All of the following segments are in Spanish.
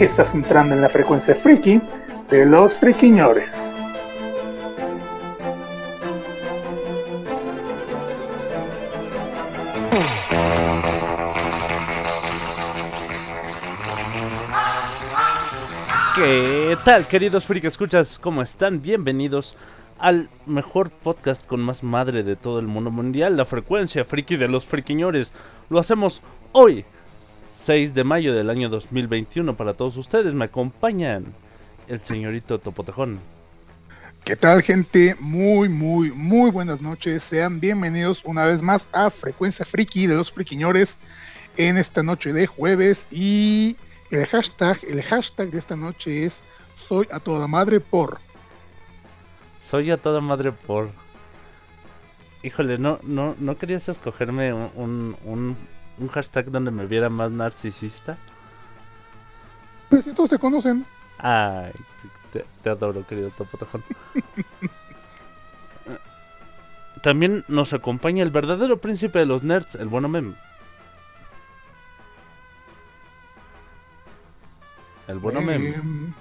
Estás entrando en la frecuencia friki de los friquiñores. ¿Qué tal, queridos freak escuchas? ¿Cómo están? Bienvenidos al mejor podcast con más madre de todo el mundo mundial, la frecuencia friki de los friquiñores. Lo hacemos hoy, 6 de mayo del año 2021. Para todos ustedes, me acompañan el señorito Topotejón. ¿Qué tal gente? Muy, muy, muy buenas noches. Sean bienvenidos una vez más a Frecuencia Friki de los Friquiñores en esta noche de jueves. Y el hashtag, el hashtag de esta noche es Soy a toda madre por. Soy a toda madre por. Híjole, no, no, ¿no querías escogerme un, un, un- hashtag donde me viera más narcisista? Pues si todos se conocen. Ay, te, te adoro, querido Topotejón. También nos acompaña el verdadero príncipe de los nerds, el bueno Mem. El bueno Mem. Eh,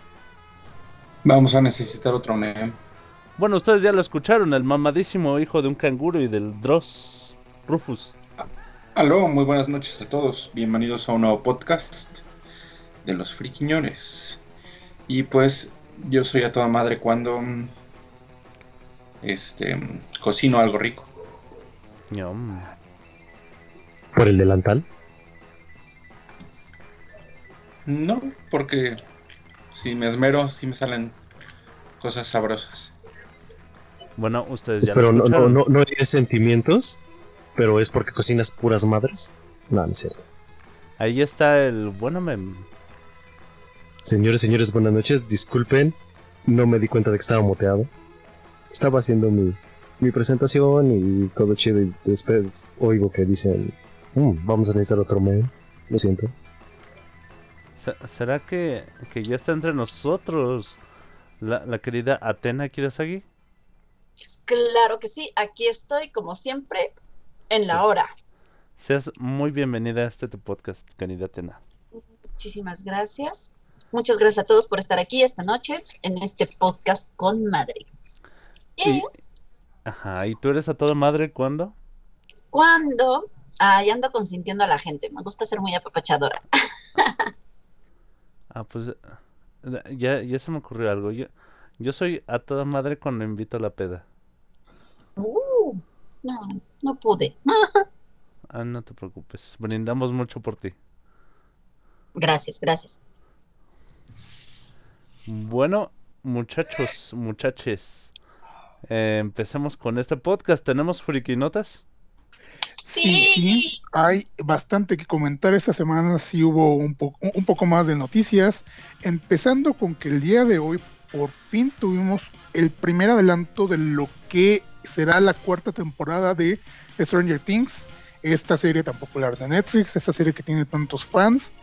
Vamos a necesitar otro meme. Bueno, ustedes ya lo escucharon, el mamadísimo hijo de un canguro y del Dross, Rufus. Aló, muy buenas noches a todos. Bienvenidos a un nuevo podcast de los friquiñores. Y pues yo soy a toda madre cuando mm, este mm, cocino algo rico. ¿Por el delantal? No, porque si me esmero, sí me salen cosas sabrosas. Bueno, ustedes ya Pero lo no, no, no, no hay sentimientos, pero es porque cocinas puras madres. No, no es cierto. Ahí está el bueno Mem. Señores, señores, buenas noches. Disculpen, no me di cuenta de que estaba moteado. Estaba haciendo mi, mi presentación y todo chido y después oigo que dicen, "Mm, vamos a necesitar otro meme. Lo siento. Se- ¿Será que, que ya está entre nosotros la, la querida Atena Kirasagi? Claro que sí, aquí estoy como siempre en Sí. la hora. Seas muy bienvenida a este tu podcast, querida Atena. Muchísimas gracias. Muchas gracias a todos por estar aquí esta noche en este podcast con Madrid. Y ajá, ¿y tú eres a toda madre cuándo? cuando ahí ando consintiendo a la gente, me gusta ser muy apapachadora. Ah, pues ya, ya se me ocurrió algo. Yo, yo soy a toda madre cuando invito a la peda. Uh, no, no pude. Ah, no te preocupes. Brindamos mucho por ti. Gracias, gracias. Bueno, muchachos, muchaches. eh, empecemos con este podcast. ¿Tenemos frikinotas? sí, sí, hay bastante que comentar. Esta semana sí hubo un, po- un poco más de noticias. Empezando con que el día de hoy por fin tuvimos el primer adelanto de lo que será la cuarta temporada de Stranger Things. Esta serie tan popular de Netflix, esta serie que tiene tantos fans.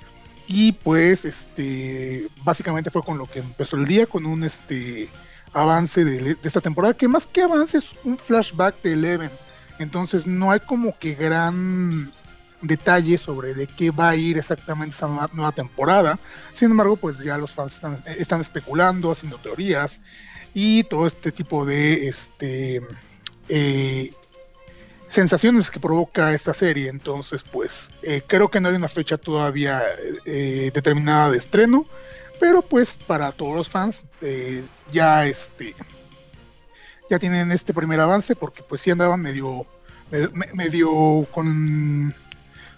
Y pues, este, básicamente fue con lo que empezó el día, con un este avance de, de esta temporada, que más que avance es un flashback de Eleven. Entonces no hay como que gran detalle sobre de qué va a ir exactamente esa nueva, temporada. Sin embargo, pues ya los fans están, están especulando, haciendo teorías y todo este tipo de este eh, sensaciones que provoca esta serie. Entonces, pues eh, creo que no hay una fecha todavía eh, determinada de estreno, pero pues para todos los fans eh, ya este ya tienen este primer avance porque pues sí andaban medio me- me- medio con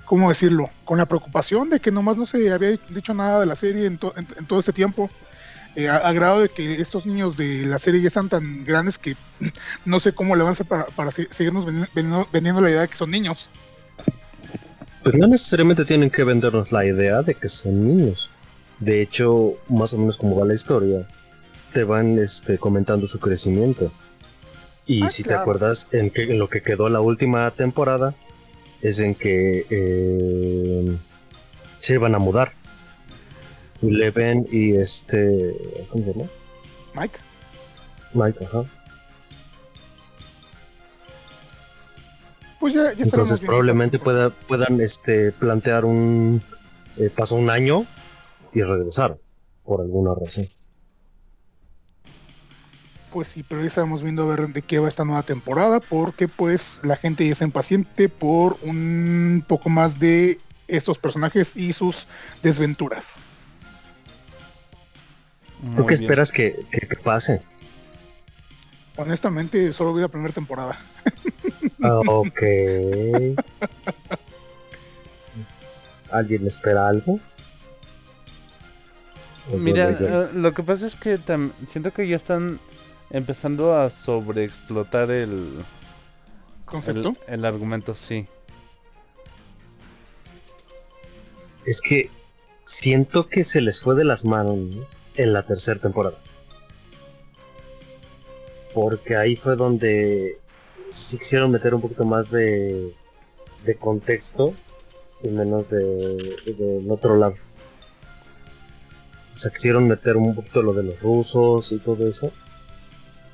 cómo decirlo con la preocupación de que nomás no se había dicho nada de la serie en, to- en- en todo este tiempo eh, a, a grado de que estos niños de la serie ya están tan grandes que no sé cómo le van a hacer para, para se- seguirnos vendi- vendiendo, vendiendo la idea de que son niños Pero no necesariamente tienen que vendernos la idea de que son niños. De hecho, más o menos como va la historia, te van este, comentando su crecimiento. Y Ah, si te acuerdas, en, que, en lo que quedó la última temporada, es en que eh, se iban a mudar. Leven y este. ¿Cómo se llama? Mike. Mike, ajá. Pues ya, ya Entonces probablemente pueda, puedan este, plantear un... eh, pasó un año y regresaron, por alguna razón. Pues sí, pero ya estamos viendo a ver de qué va esta nueva temporada, porque pues la gente ya está impaciente por un poco más de estos personajes y sus desventuras. ¿Tú Muy qué bien. esperas que, que- que pase? Honestamente, solo vi la primera temporada. Ah, ok. ¿Alguien espera algo? ¿O Mira, eh, lo que pasa es que siento que ya están empezando a sobreexplotar el, ¿Concepto? el, el argumento, sí. Es que siento que se les fue de las manos ¿no? en la tercera temporada. Porque ahí fue donde sí quisieron meter un poquito más de, de contexto y menos de, del otro lado. O sea, quisieron meter un poquito lo de los rusos y todo eso.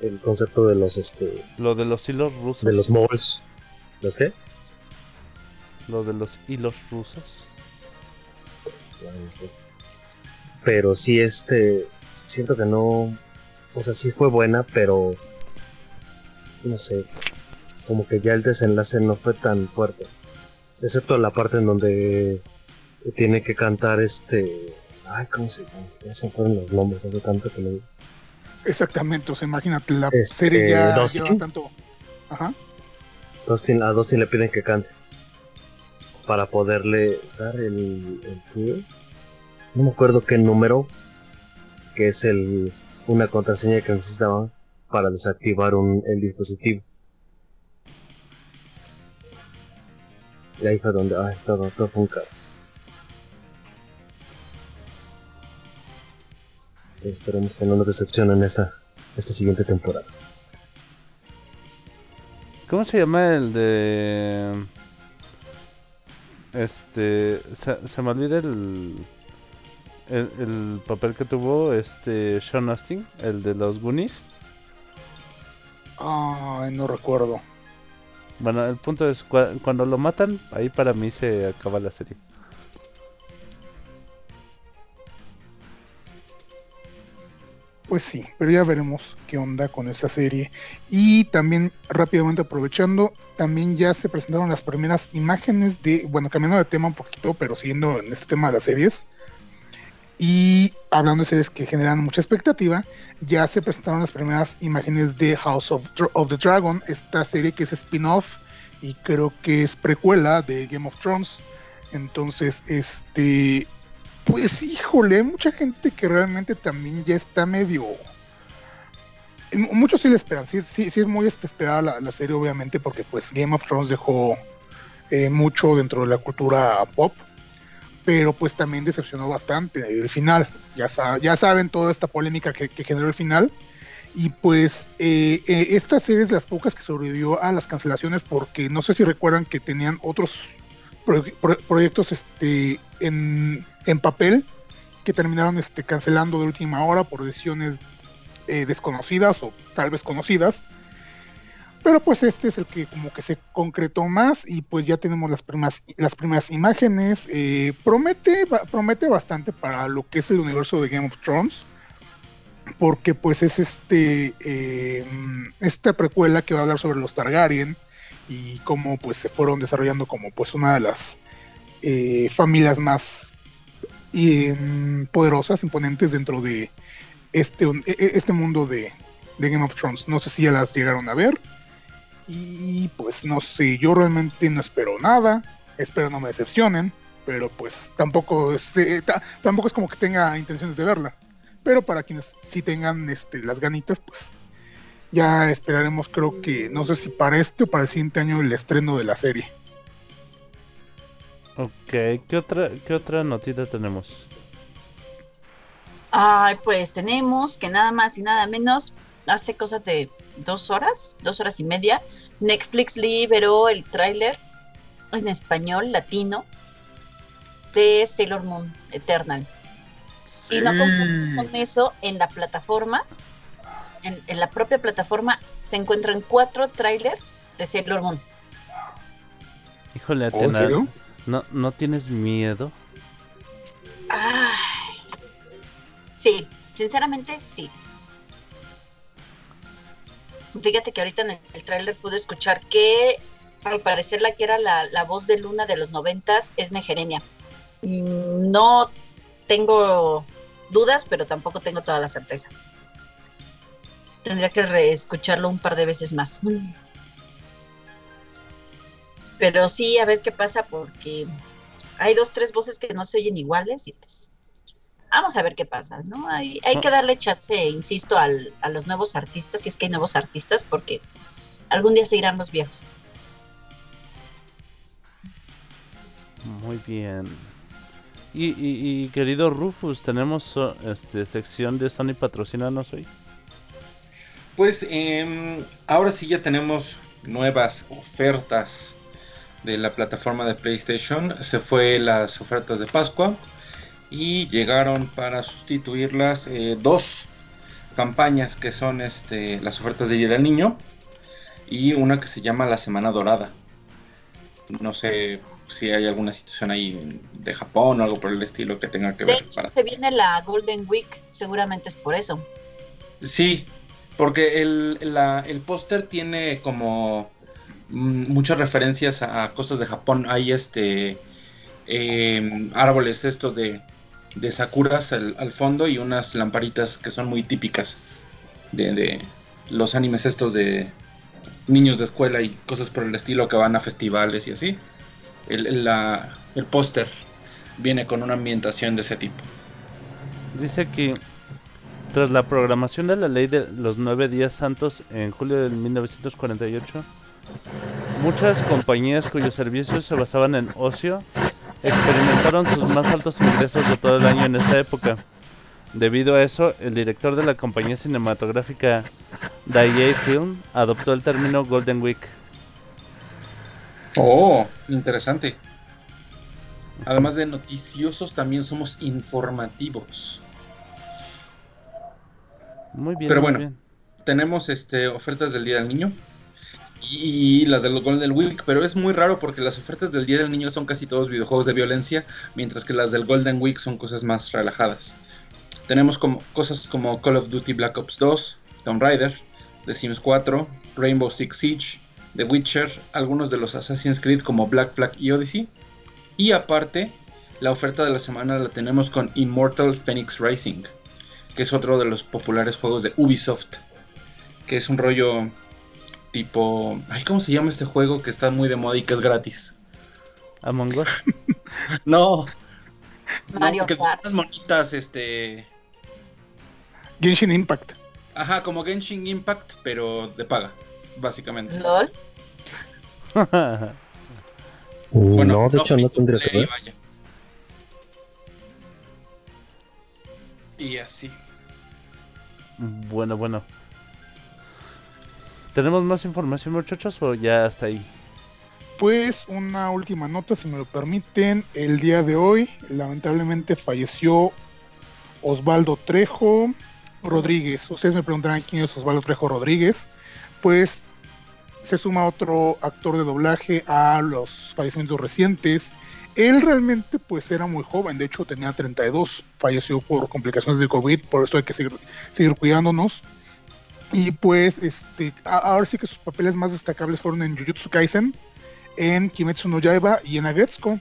El concepto de los este Lo de los hilos rusos. de los moles. ¿Los qué? Lo de los hilos rusos. Pero sí, este. Siento que no. O sea, sí fue buena, pero. No sé. Como que ya el desenlace no fue tan fuerte. Excepto la parte en donde. Tiene que cantar este. Ay, ¿cómo se llama? Ya se fueron los nombres, hace tanto que lo digo. Exactamente, o sea, imagínate, la Este, serie ya Dustin. lleva tanto. Ajá. Dustin, a Dustin le piden que cante. Para poderle dar el. el qué? No me acuerdo qué número. Que es el una contraseña que necesitaban para desactivar un, el dispositivo. Y ahí fue donde. Ay, todo, todo fue un caos. Esperemos que no nos decepcionen esta, esta siguiente temporada. ¿Cómo se llama el de... Este... Se, se me olvida el, el... el papel que tuvo este Sean Astin, el de los Goonies. Ay, no recuerdo. Bueno, el punto es, cua- cuando lo matan, ahí para mí se acaba la serie. Pues sí, pero ya veremos qué onda con esta serie. Y también, rápidamente aprovechando, también ya se presentaron las primeras imágenes de, bueno, cambiando de tema un poquito, pero siguiendo en este tema de las series. Y hablando de series que generan mucha expectativa, ya se presentaron las primeras imágenes de House of, of the Dragon, esta serie que es spin-off y creo que es precuela de Game of Thrones. Entonces, este, pues híjole, hay mucha gente que realmente también ya está medio... Muchos sí le esperan, sí, sí, sí es muy este, esperada la, serie obviamente porque pues Game of Thrones dejó eh, mucho dentro de la cultura pop, pero pues también decepcionó bastante el final, ya, sa- ya saben toda esta polémica que, generó el final. Y pues eh, eh, esta serie es las pocas que sobrevivió a las cancelaciones porque no sé si recuerdan que tenían otros pro- pro- proyectos este, en, papel que terminaron este, cancelando de última hora por decisiones eh, desconocidas o tal vez conocidas. Pero pues este es el que como que se concretó más y pues ya tenemos las primeras, las primeras imágenes. eh, promete, promete bastante para lo que es el universo de Game of Thrones. Porque pues es este eh, esta precuela que va a hablar sobre los Targaryen y cómo pues se fueron desarrollando como pues una de las eh, familias más eh, poderosas, imponentes dentro de este, e- e- este mundo de, Game of Thrones. No sé si ya las llegaron a ver. Y pues no sé, yo realmente no espero nada. Espero no me decepcionen. Pero pues tampoco es, eh, ta- tampoco es como que tenga intenciones de verla. Pero para quienes sí tengan este, las ganitas, pues ya esperaremos, creo que, no sé si para este o para el siguiente año el estreno de la serie. Ok, ¿qué otra, qué otra notita tenemos? Ay, pues tenemos que nada más y nada menos, hace cosas de dos horas, dos horas y media, Netflix liberó el tráiler en español latino de Sailor Moon Eternal. Y no con eso, en la plataforma, en, la propia plataforma, se encuentran cuatro trailers de Sailor Moon. Híjole, Eternal, ¿no, ¿no tienes miedo? sí, sinceramente sí. Fíjate que ahorita en el, el tráiler pude escuchar que al parecer la que era la, voz de Luna de los noventas es Mejerenia. Mm, no tengo dudas, pero tampoco tengo toda la certeza. Tendría que reescucharlo un par de veces más. Pero sí, a ver qué pasa, porque hay dos, tres voces que no se oyen iguales y pues vamos a ver qué pasa, ¿no? Hay, hay que darle chance, insisto, al, a los nuevos artistas, si es que hay nuevos artistas, porque algún día se irán los viejos. Muy bien. Y, querido Rufus, ¿tenemos este, sección de Sony patrocinanos hoy? Pues em, ahora sí ya tenemos nuevas ofertas de la plataforma de PlayStation. Se fue las ofertas de Pascua y llegaron para sustituirlas eh, dos campañas que son este, las ofertas de Día del Niño y una que se llama la Semana Dorada. No sé si hay alguna situación ahí de Japón o algo por el estilo que tenga que ver. Hecho, se viene la Golden Week, seguramente es por eso. Sí, porque el, el póster tiene como muchas referencias a cosas de Japón. Hay este em, árboles estos de, de sakuras al, fondo y unas lamparitas que son muy típicas de, de los animes estos de niños de escuela y cosas por el estilo que van a festivales y así el, el póster viene con una ambientación de ese tipo. Dice que tras la programación de la ley de los nueve días santos en julio de 1948, muchas compañías cuyos servicios se basaban en ocio experimentaron sus más altos ingresos de todo el año en esta época. Debido a eso, el director de la compañía cinematográfica Daiei Film adoptó el término Golden Week Oh, interesante. Además de noticiosos, también somos informativos. Muy bien. Pero bueno, tenemos este ofertas del Día del Niño y las del Golden Week, pero es muy raro porque las ofertas del Día del Niño son casi todos videojuegos de violencia, mientras que las del Golden Week son cosas más relajadas. Tenemos como, cosas como Call of Duty Black Ops 2, Tomb Raider, The Sims 4, Rainbow Six Siege, The Witcher, algunos de los Assassin's Creed como Black Flag y Odyssey. Y aparte, la oferta de la semana la tenemos con Immortal Phoenix Rising, que es otro de los populares juegos de Ubisoft, que es un rollo tipo... Ay, ¿cómo se llama este juego que está muy de moda y que es gratis? Among Us. no. Mario Kart. monitas, este... Genshin Impact. Ajá, como Genshin Impact, pero de paga básicamente. ¿Lol? bueno, no, de hecho no tendría que ver. Y así. Bueno, bueno. ¿Tenemos más información, muchachos, o ya hasta ahí? Pues una última nota, si me lo permiten. El día de hoy, lamentablemente, falleció Osvaldo Trejo Rodríguez. Ustedes me preguntarán quién es Osvaldo Trejo Rodríguez pues se suma otro actor de doblaje a los fallecimientos recientes. Él realmente pues era muy joven, de hecho tenía 32, falleció por complicaciones de COVID, por eso hay que seguir, seguir cuidándonos. Y pues este, ahora sí que sus papeles más destacables fueron en Jujutsu Kaisen, en Kimetsu no Yaiba y en Agretsuko.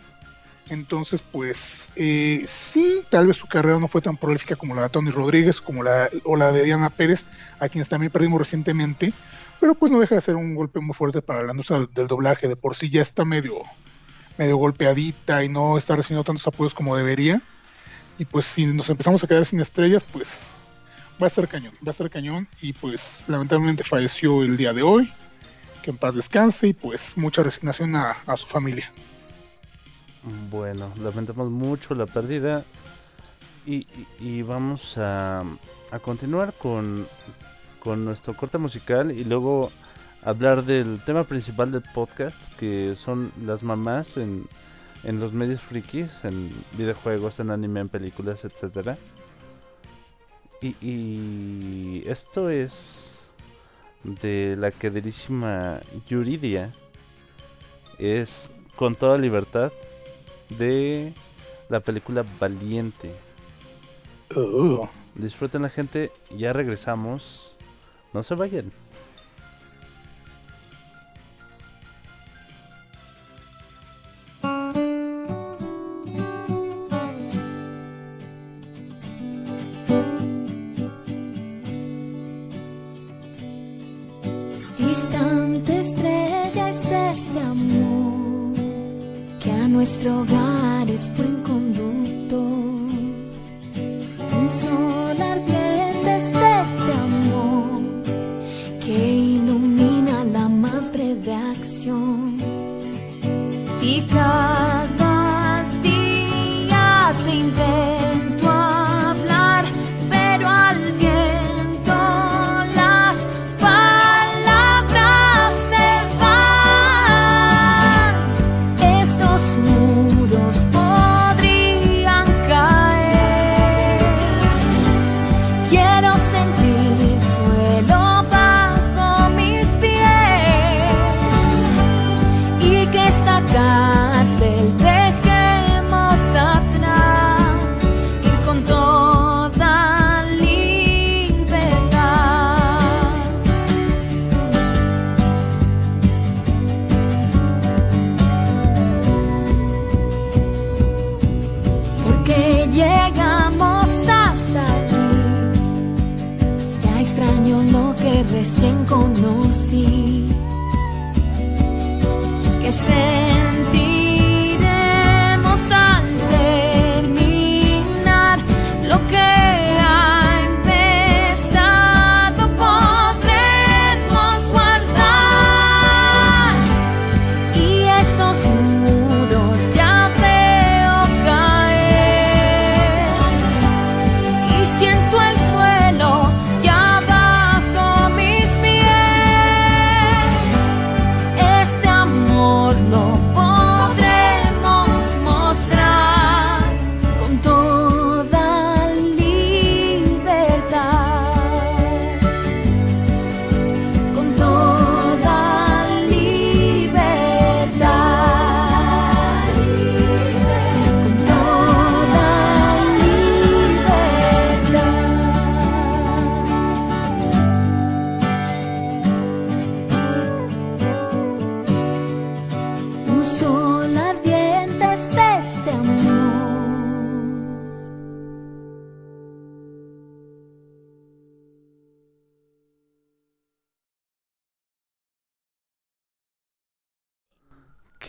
Entonces, pues eh, sí, tal vez su carrera no fue tan prolífica como la de Tony Rodríguez como la, o la de Diana Pérez, a quienes también perdimos recientemente, pero pues no deja de ser un golpe muy fuerte para la industria del doblaje. De por sí ya está medio, medio golpeadita y no está recibiendo tantos apoyos como debería. Y pues si nos empezamos a quedar sin estrellas, pues va a ser cañón, va a ser cañón. Y pues lamentablemente falleció el día de hoy. Que en paz descanse y pues mucha resignación a, a su familia. Bueno, lamentamos mucho la pérdida. Y, vamos a, a continuar con, con nuestro corte musical y luego hablar del tema principal del podcast, que son las mamás en, en los medios frikis, en videojuegos, en anime, en películas, etcétera. Y, y esto es de la queridísima Yuridia. Es con toda libertad de la película Valiente. Uh. Disfruten la gente, ya regresamos. No se vayan. Nuestro hogar es buen conducto. Un sol ardiente es este amor que ilumina la más breve acción. Y cada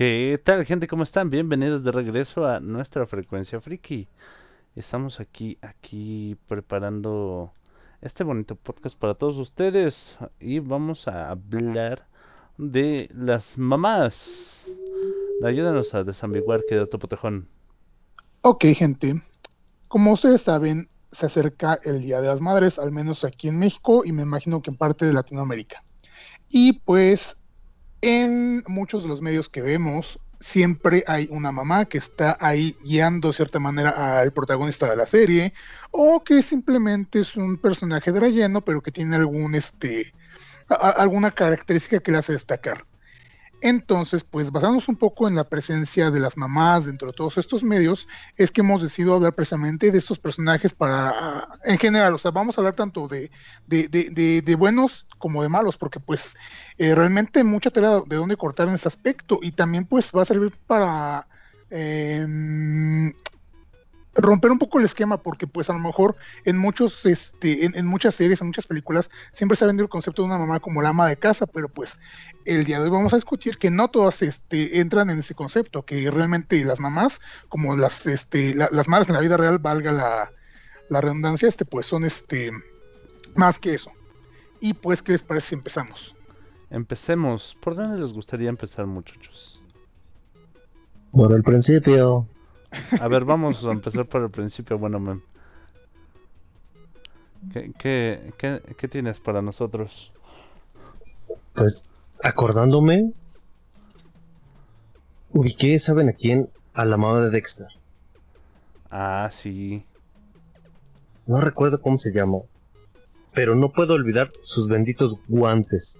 ¿Qué tal, gente? ¿Cómo están? Bienvenidos de regreso a nuestra frecuencia friki. Estamos aquí, aquí preparando este bonito podcast para todos ustedes y vamos a hablar de las mamás. Ayúdanos a desambiguar que de otro potejón. Ok, gente. Como ustedes saben, se acerca el Día de las Madres, al menos aquí en México y me imagino que en parte de Latinoamérica. Y pues en muchos de los medios que vemos, siempre hay una mamá que está ahí guiando de cierta manera al protagonista de la serie, o que simplemente es un personaje de relleno, pero que tiene algún este alguna característica que le hace destacar. Entonces, pues basándonos un poco en la presencia de las mamás dentro de todos estos medios, es que hemos decidido hablar precisamente de estos personajes para, en general, o sea, vamos a hablar tanto de, de, de- de- buenos como de malos, porque pues eh, realmente mucha tela de dónde cortar en ese aspecto y también pues va a servir para em, romper un poco el esquema, porque pues a lo mejor en muchos, este, en, en muchas series, en muchas películas, siempre se ha vendido el concepto de una mamá como la ama de casa, pero pues el día de hoy vamos a discutir que no todas este, entran en ese concepto, que realmente las mamás, como las, este, la- las madres en la vida real, valga la, la redundancia, este, pues son este, más que eso. Y pues, ¿qué les parece si empezamos? Empecemos. ¿Por dónde les gustaría empezar, muchachos? Por el principio. A ver, vamos a empezar por el principio. Bueno, mem. ¿Qué, qué, qué, qué tienes para nosotros? Pues, acordándome, ubiqué, ¿saben a quién? A la mamá de Dexter. Ah, sí. No recuerdo cómo se llama. Pero no puedo olvidar sus benditos guantes.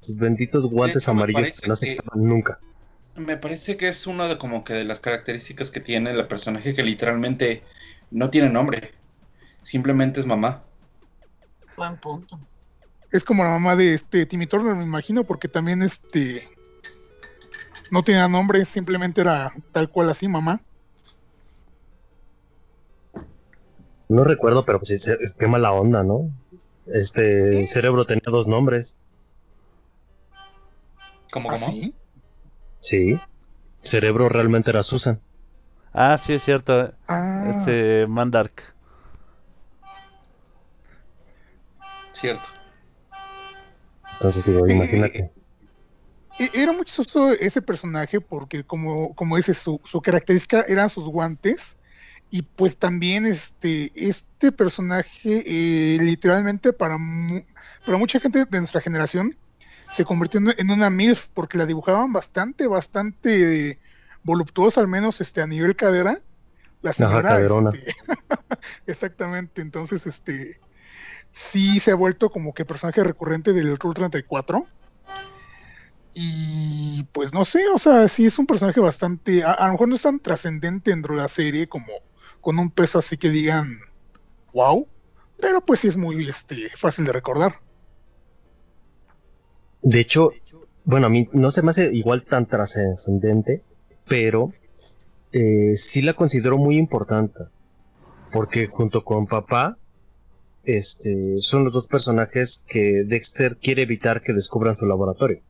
Sus benditos guantes hecho, amarillos que no se que- nunca. Me parece que es una de como que de las características que tiene el personaje que literalmente no tiene nombre. Simplemente es mamá. Buen punto. Es como la mamá de este Timmy Turner, me imagino, porque también este no tenía nombre, simplemente era tal cual así, mamá. No recuerdo, pero pues se- qué mala onda, ¿no? Este cerebro tenía dos nombres. ¿Cómo, cómo? Así. Sí. Cerebro realmente era Susan. Ah, sí, es cierto. Ah, Este Mandark. Cierto. Entonces digo, Eh, imagínate. e- era muy chistoso ese personaje porque como, como dice, su, su característica eran sus guantes. Y pues también este, este personaje eh, literalmente para, mu- para mucha gente de nuestra generación se convirtió en, una MILF porque la dibujaban bastante, bastante voluptuosa, al menos este, a nivel cadera. La señora, caderona. este, exactamente, entonces este sí se ha vuelto como que personaje recurrente del Rule 34. Y pues no sé, o sea, sí es un personaje bastante, a, a lo mejor no es tan trascendente dentro de la serie como con un peso así que digan, wow, pero pues sí es muy este, fácil de recordar. De hecho, bueno, a mí no se me hace igual tan trascendente, pero eh, sí la considero muy importante. Porque junto con papá, este, son los dos personajes que Dexter quiere evitar que descubran su laboratorio.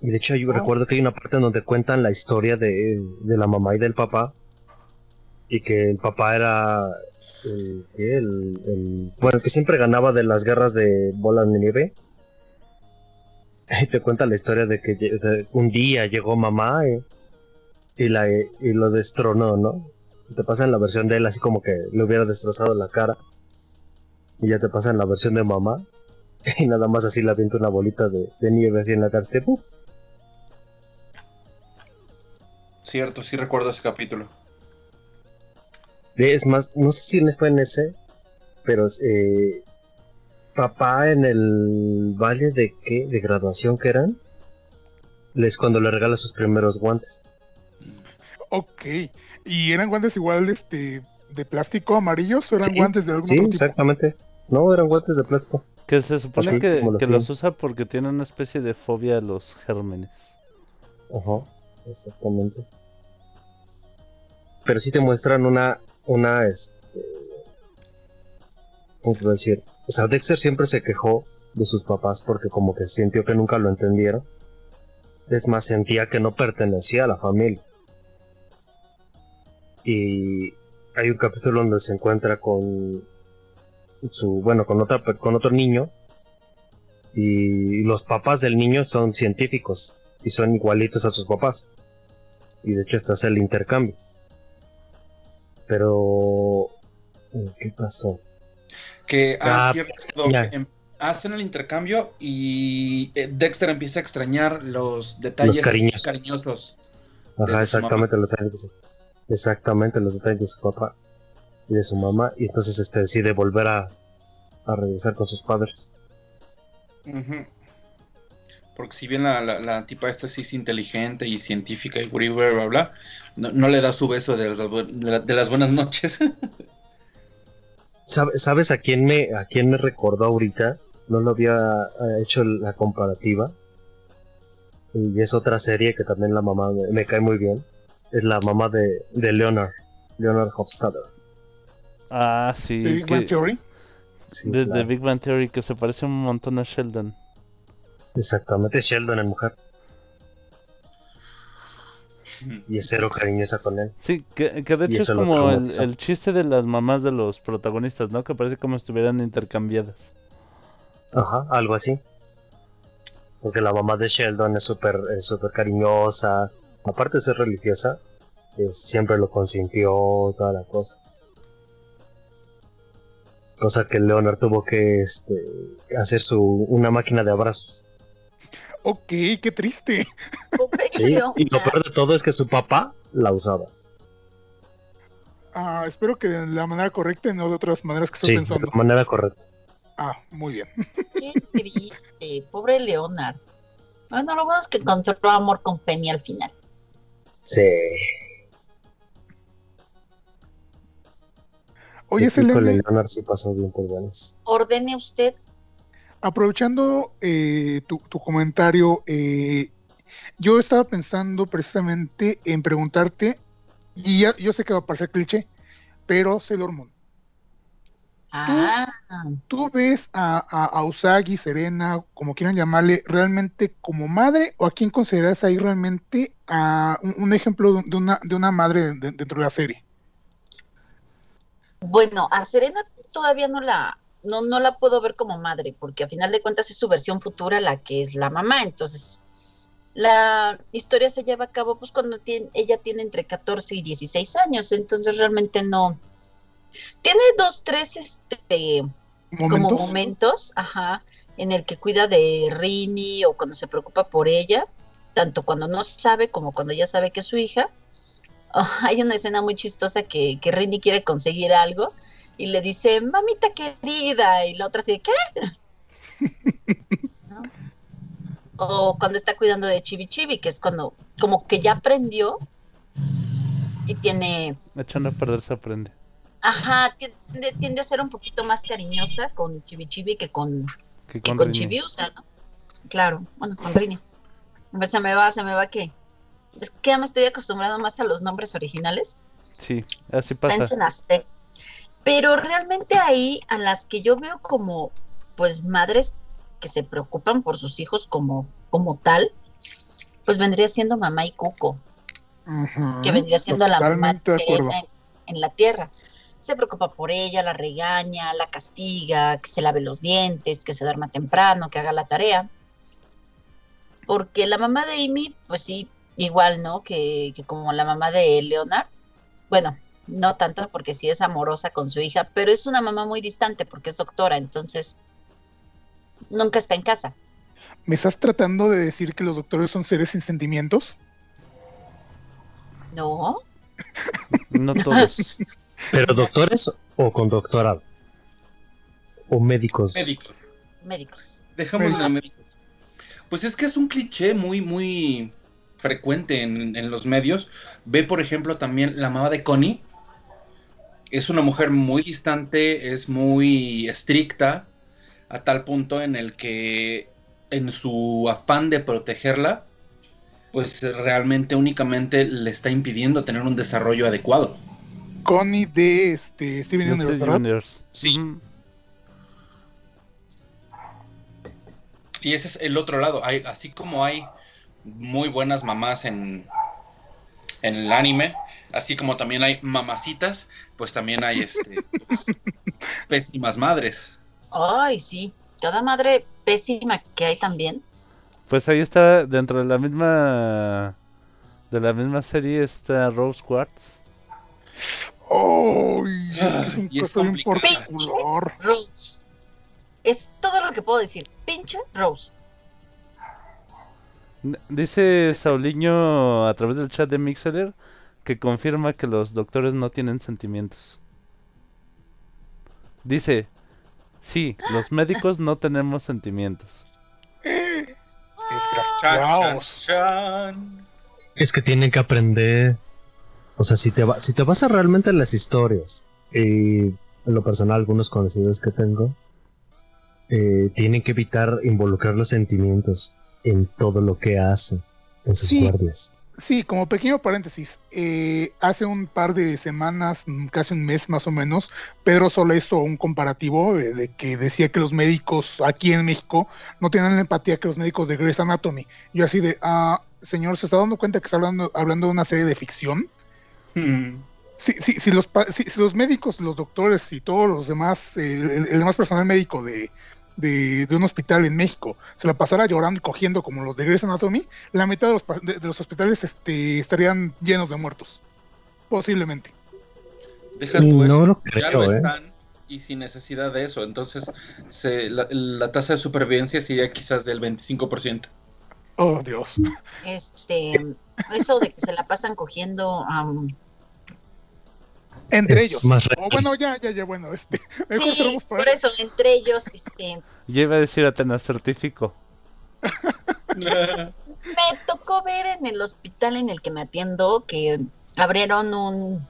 Y de hecho yo Ah. recuerdo que hay una parte en donde cuentan la historia de, de la mamá y del papá. Y que el papá era el, el, el- bueno, que siempre ganaba de las guerras de bolas de nieve. Y te cuenta la historia de que de- un día llegó mamá y, y la, y lo destronó, ¿no? Y te pasan la versión de él así como que le hubiera destrozado la cara. Y ya te pasan la versión de mamá. Y nada más así le avienta una bolita de, de nieve así en la cara. Cierto, sí recuerdo ese capítulo. Es más, no sé si fue en ese, pero eh, papá en el baile de qué, de graduación que eran, es cuando le regala sus primeros guantes. Ok, ¿y eran guantes igual este, de plástico amarillos o eran Sí, guantes de algún Sí, otro tipo? exactamente. No, eran guantes de plástico. Que se supone Así que, los usa porque tiene una especie de fobia a los gérmenes. Ajá, exactamente. Pero sí te muestran una, una, este, ¿cómo puedo decir? O sea, Dexter siempre se quejó de sus papás porque como que sintió que nunca lo entendieron. Es más, sentía que no pertenecía a la familia. Y hay un capítulo donde se encuentra con su, bueno, con otra, con otro niño. Y los papás del niño son científicos y son igualitos a sus papás. Y de hecho este es el intercambio. Pero... ¿Qué pasó? Que Ah, ah, que em- hacen el intercambio y eh, Dexter empieza a extrañar los detalles Los cariños. cariñosos. Ajá, exactamente los exactamente los detalles de su papá y de su mamá. Y entonces este decide volver a, a regresar con sus padres. Porque si bien la, la, la tipa esta sí es inteligente y científica y bla, bla, bla, bla, no, no le da su beso de las, de buenas noches. ¿Sabe- ¿Sabes a quién me a quién me recordó ahorita? No lo había eh, hecho la comparativa. Y es otra serie que también la mamá me, me cae muy bien. Es la mamá de, de Leonard. Leonard Hofstadter. Ah, sí. ¿De Big Bang Theory? Sí, de. Big Bang Theory que se parece un montón a Sheldon. Exactamente, es Sheldon en mujer. Y es cero cariñosa con él. Sí, que, que de hecho es como el, chiste de las mamás de los protagonistas, ¿no? Que parece como si estuvieran intercambiadas. Ajá, algo así. Porque la mamá de Sheldon es súper es súper cariñosa. Aparte de ser religiosa, siempre lo consintió, toda la cosa. Cosa que Leonard tuvo que este, hacer su una máquina de abrazos. Ok, qué triste. Pobre Sí, y lo peor de todo es que su papá la usaba. Ah, espero que de la manera correcta y no de otras maneras que estoy Sí, de pensando. la manera correcta. Ah, muy bien. Qué triste, pobre Leonard. Bueno, lo bueno es que encontró amor con Penny al final. Sí. Oye, Selene, Leonard sí pasó bien por buenas. Ordene usted. Aprovechando eh, tu, tu comentario, eh, yo estaba pensando precisamente en preguntarte, y ya, yo sé que va a parecer cliché, pero Sailor Moon, Ah, ¿tú ves a, a, a Usagi, Serena, como quieran llamarle, realmente como madre, o a quién consideras ahí realmente a un, un ejemplo de una, de una madre de- dentro de la serie? bueno, a Serena todavía no la, no, no la puedo ver como madre, porque a final de cuentas es su versión futura la que es la mamá. Entonces, la historia se lleva a cabo pues cuando tiene, ella tiene entre 14 y 16 años. Entonces realmente no. Tiene dos, tres, este, como ¿Momentos? momentos, ajá, en el que cuida de Rini o cuando se preocupa por ella, tanto cuando no sabe como cuando ya sabe que es su hija. Hay una escena muy chistosa que, que Rini quiere conseguir algo y le dice, mamita querida, y la otra así, ¿qué? ¿No? O cuando está cuidando de Chibi Chibi, que es cuando como que ya aprendió y tiene Echando a perder se aprende. Ajá, tiende, tiende a ser un poquito más cariñosa con Chibi Chibi que con, Que que con con. Chibiusa, ¿no? Claro, bueno, con Rini. A ver, se me va, se me va que. Es que ya me estoy acostumbrando más a los nombres originales. Sí, así pasa. Pense en Aztec. Pero realmente ahí, a las que yo veo como, pues, madres que se preocupan por sus hijos como, como tal, pues vendría siendo mamá y Cuco que vendría siendo la mamá en, en la tierra. Se preocupa por ella, la regaña, la castiga, que se lave los dientes, que se duerma temprano, que haga la tarea. Porque la mamá de Amy, pues sí, igual, ¿no? Que, que como la mamá de Leonard. Bueno, no tanto porque sí es amorosa con su hija, pero es una mamá muy distante porque es doctora, entonces nunca está en casa. ¿Me estás tratando de decir que los doctores son seres sin sentimientos? No, No todos. ¿Pero doctores o con doctorado? ¿O médicos? Médicos. médicos. Dejamos de médicos. Pues es que es un cliché muy, muy frecuente en, en los medios. Ve, por ejemplo, también la mamá de Connie. Es una mujer muy distante, es muy estricta, a tal punto en el que en su afán de protegerla, pues realmente únicamente le está impidiendo tener un desarrollo adecuado. Connie de este, Steven No Universe, ¿verdad? Juniors. Sí. Y ese es el otro lado. Hay, así como hay muy buenas mamás en, en el anime, así como también hay mamacitas, pues también hay este, pues, pésimas madres. Ay, sí. Cada madre pésima que hay también. Pues ahí está, dentro de la misma de la misma serie está Rose Quartz. Un Y es complicado. particular. Rose. Es todo lo que puedo decir. Pinche Rose. Dice Sauliño a través del chat de Mixeler que confirma que los doctores no tienen sentimientos. Dice, sí, los médicos no tenemos sentimientos. Desgraciados. Es que tienen que aprender. O sea, si te, va- si te vas a realmente a las historias, y en lo personal, algunos conocidos que tengo, eh, tienen que evitar involucrar los sentimientos en todo lo que hacen, en sus Sí. guardias. Sí, como pequeño paréntesis, eh, hace un par de semanas, casi un mes más o menos, Pedro Sola hizo un comparativo eh, de que decía que los médicos aquí en México no tienen la empatía que los médicos de Grey's Anatomy. Yo así de, ah, señor, ¿se está dando cuenta que está hablando, hablando de una serie de ficción? Hmm. Si, si, si, los, si los médicos, los doctores y todos los demás, eh, el, el demás personal médico de, de, de un hospital en México se la pasara llorando y cogiendo como los de Grey's Anatomy, la mitad de los, de, de los hospitales este, estarían llenos de muertos. Posiblemente. Deja tú No eso. lo ya creo, lo ¿eh? están y sin necesidad de eso. Entonces, se, la, la tasa de supervivencia sería quizás del 25%. Oh, Dios. Este, eso de que se la pasan cogiendo. am, Entre Es ellos. más O bueno, ya, ya, ya, bueno, este. sí, por eso, entre ellos, este, Ya iba a decir Atenas certifico. me tocó ver en el hospital en el que me atiendo que abrieron un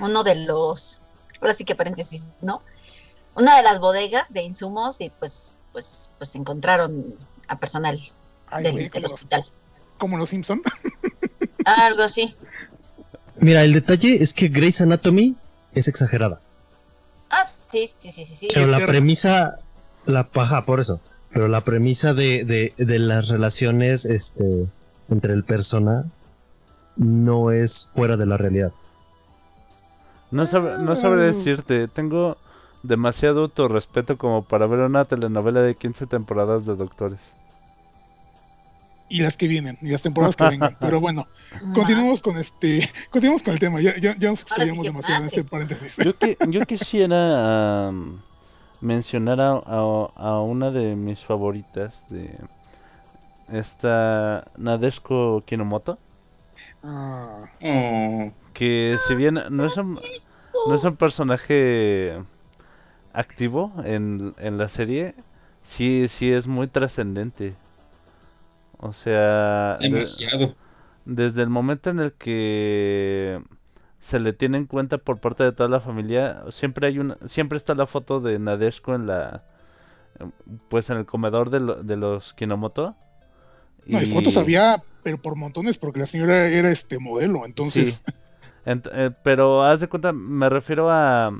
uno de los ahora sí que paréntesis, ¿no? Una de las bodegas de insumos y pues pues pues encontraron a personal Ay, del, güey, del como, los, hospital. como los Simpson. Algo así. Mira, el detalle es que Grey's Anatomy es exagerada. Ah, sí, sí, sí, sí, sí. Pero la premisa, la paja, por eso. Pero la premisa de, de, de las relaciones este, entre el persona no es fuera de la realidad. No, sab- no sabré decirte, tengo demasiado autorrespeto como para ver una telenovela de 15 temporadas de doctores. Y las que vienen, y las temporadas que vengan. Pero bueno, continuemos con este. Continuemos con el tema. Ya, ya, ya nos explayamos que demasiado en este paréntesis. Yo, qui- yo quisiera am, mencionar a, a- a una de mis favoritas de esta Nadeshko Kinomoto, Ah, Oh, que si bien no es un, no es un personaje activo en, en la serie, sí, sí es muy trascendente. O sea, de- demasiado. desde el momento en el que se le tiene en cuenta por parte de toda la familia, siempre hay una, siempre está la foto de Nadeshko en la, pues en el comedor de, lo- de los Kinomoto. no, y fotos había, pero por montones, porque la señora era este modelo. Entonces, Sí. Ent- eh, pero haz de cuenta, me refiero a,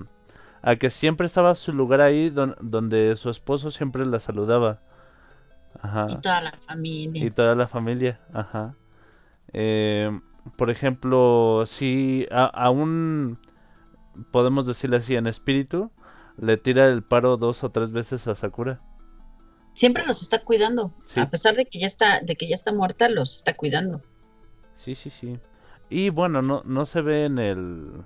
a que siempre estaba su lugar ahí don- donde su esposo siempre la saludaba. Ajá. Y toda la familia. Y toda la familia, ajá. Eh, por ejemplo, si aún podemos decirle así en espíritu, le tira el paro dos o tres veces a Sakura. Siempre los está cuidando. Sí. A pesar de que ya está, de que ya está muerta, los está cuidando. Sí, sí, sí. Y bueno, no, no se ve en el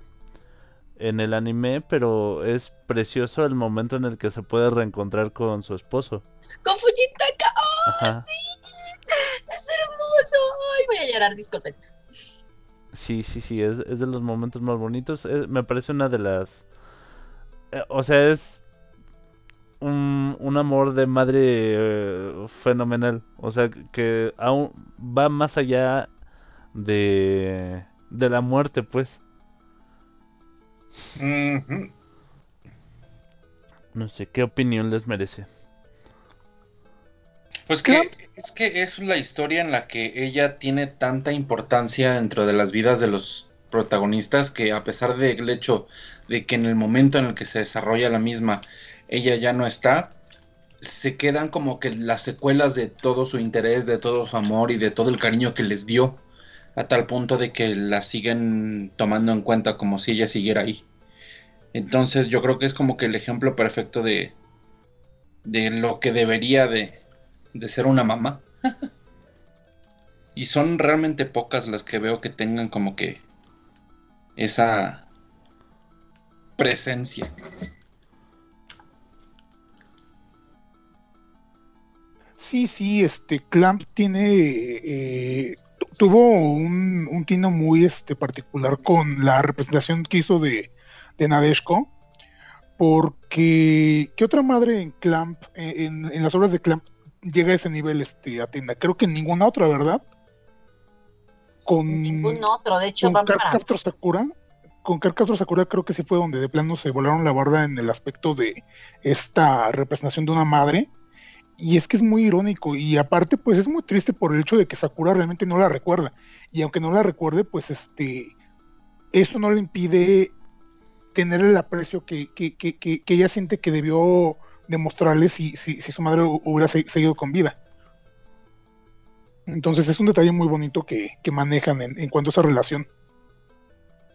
en el anime, pero es precioso el momento en el que se puede reencontrar con su esposo. ¡Con Fujitaka! ¡Oh, Ajá. ¡Es hermoso! ¡Ay, voy a llorar! Disculpen. Sí, sí, sí, es, es de los momentos más bonitos. Es- me parece una de las... eh, o sea, es un, un amor de madre eh, fenomenal. O sea, que- aún va más allá de, de la muerte, pues. No sé, ¿qué opinión les merece? Pues que es que es la historia en la que ella tiene tanta importancia dentro de las vidas de los protagonistas que a pesar del hecho de que en el momento en el que se desarrolla la misma ella ya no está, se quedan como que las secuelas de todo su interés, de todo su amor y de todo el cariño que les dio, a tal punto de que la siguen tomando en cuenta como si ella siguiera ahí. Entonces yo creo que es como que el ejemplo perfecto de, de lo que debería de, de ser una mamá. y son realmente pocas las que veo que tengan como que esa presencia. sí, sí, este Clamp tiene. eh, tu- tuvo un, un tino muy este, particular con la representación que hizo de, de Nadeshko. Porque, ¿qué otra madre en Clamp, en, en las obras de Clamp, llega a ese nivel, este, Atena? Creo que ninguna otra, ¿verdad? Con, Ningún otro. De hecho, con. Cardcaptor Sakura, con Cardcaptor Sakura creo que sí fue donde de plano se volaron la barda en el aspecto de esta representación de una madre. Y es que es muy irónico y aparte pues es muy triste por el hecho de que Sakura realmente no la recuerda. Y aunque no la recuerde, pues este eso no le impide tener el aprecio que, que, que, que- que ella siente que debió demostrarle si, si, si su madre hu- hubiera se- seguido con vida. Entonces es un detalle muy bonito que, que manejan en, en cuanto a esa relación.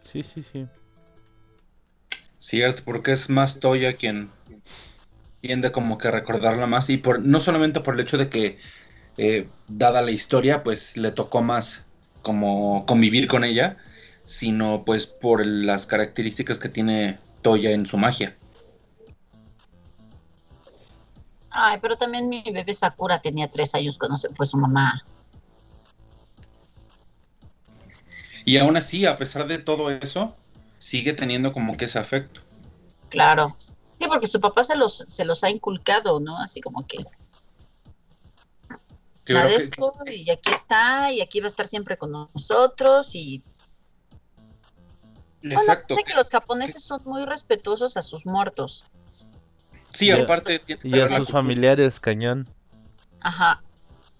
Sí, sí, sí. Cierto, porque es más Toya quien tiende como que a recordarla más y por no solamente por el hecho de que eh, dada la historia pues le tocó más como convivir con ella, sino pues por las características que tiene Toya en su magia. Ay, pero también mi bebé Sakura tenía tres años cuando se fue su mamá. Y aún así, a pesar de todo eso, sigue teniendo como que ese afecto. Claro. Sí, porque su papá se los, se los ha inculcado, ¿no? Así como que de que- y aquí está, y aquí va a estar siempre con nosotros, y bueno, Exacto. sé que los japoneses son muy respetuosos a sus muertos. Sí, aparte tiene Y a la sus cultura- familiares, cañón. Ajá.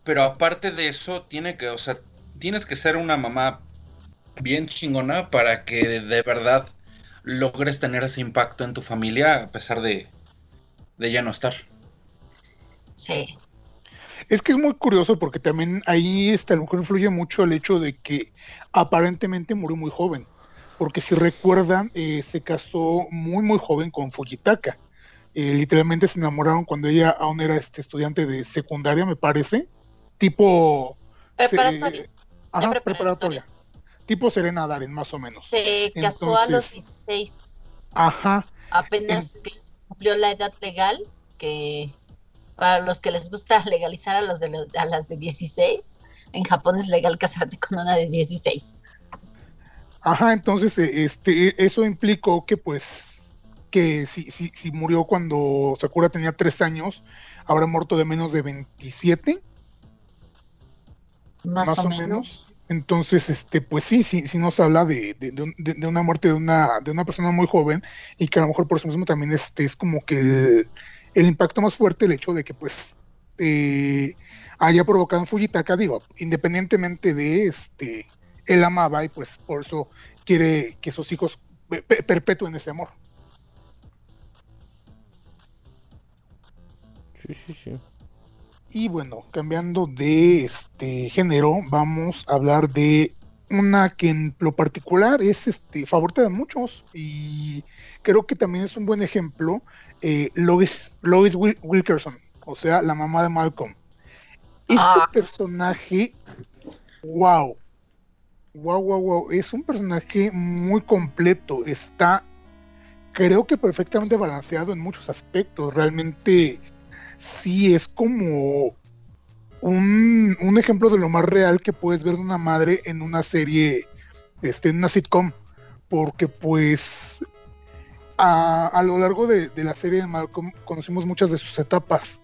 Pero aparte de eso, tiene que, o sea, tienes que ser una mamá bien chingona para que de verdad logres tener ese impacto en tu familia a pesar de, de ya no estar. Sí. Es que es muy curioso porque también ahí este, a lo mejor influye mucho el hecho de que aparentemente murió muy joven. Porque si recuerdan, eh, se casó muy, muy joven con Fujitaka. Eh, literalmente se enamoraron cuando ella aún era este estudiante de secundaria, me parece. Tipo. se- Preparatoria. ajá, preparatoria. preparatoria. Tipo Serena Daren, más o menos. Se casó a los Entonces- 16. Ajá. Apenas que cumplió la edad legal, que para los que les gusta legalizar a, los de los- a las de 16, en Japón es legal casarte con una de 16. Ajá, entonces eh, este, eso implicó que pues que si, si, si murió cuando Sakura tenía tres años, habrá muerto de menos de 27, Más, más, o, menos. Entonces, este, pues sí, sí, sí nos habla de, de, de un- una muerte de una, de una persona muy joven y que a lo mejor por eso mismo también este, es como que el, el impacto más fuerte el hecho de que pues eh, haya provocado en Fujitaka, digo, independientemente de este, él amaba y pues por eso quiere que sus hijos pe- pe- perpetúen ese amor. Sí, sí, sí. Y bueno, cambiando de este género, vamos a hablar de una que en lo particular es este favorita de muchos y creo que también es un buen ejemplo, eh, Lois, Lois Wil- Wilkerson, o sea, la mamá de Malcolm. Este Ah. personaje, wow, wow, wow, wow, es un personaje muy completo, está, creo que perfectamente balanceado en muchos aspectos, realmente sí es como un, un ejemplo de lo más real que puedes ver de una madre en una serie, este, en una sitcom, porque pues a, a lo largo de, de la serie de Malcolm conocimos muchas de sus etapas,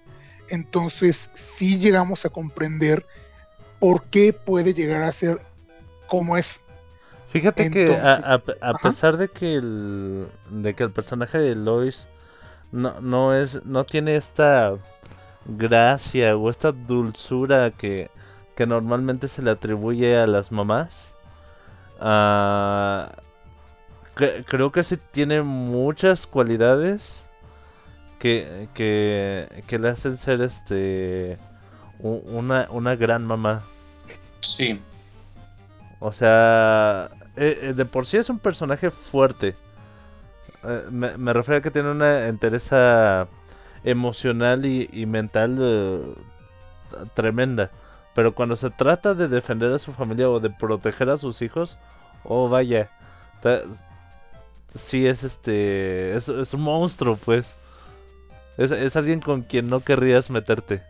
entonces sí llegamos a comprender por qué puede llegar a ser como es. Fíjate que a, a- a pesar de que el de que el personaje de Lois no, no es no tiene esta gracia o esta dulzura que, que normalmente se le atribuye a las mamás. cre- creo que sí tiene muchas cualidades que, que, que le hacen ser este una, una gran mamá. Sí, O sea, eh, eh, de por sí es un personaje fuerte. Eh, me, refiero a que tiene una entereza emocional y, y mental eh, tremenda. Pero cuando se trata de defender a su familia o de proteger a sus hijos, oh vaya, ta- sí es este, es, es un monstruo pues. Es, es alguien con quien no querrías meterte.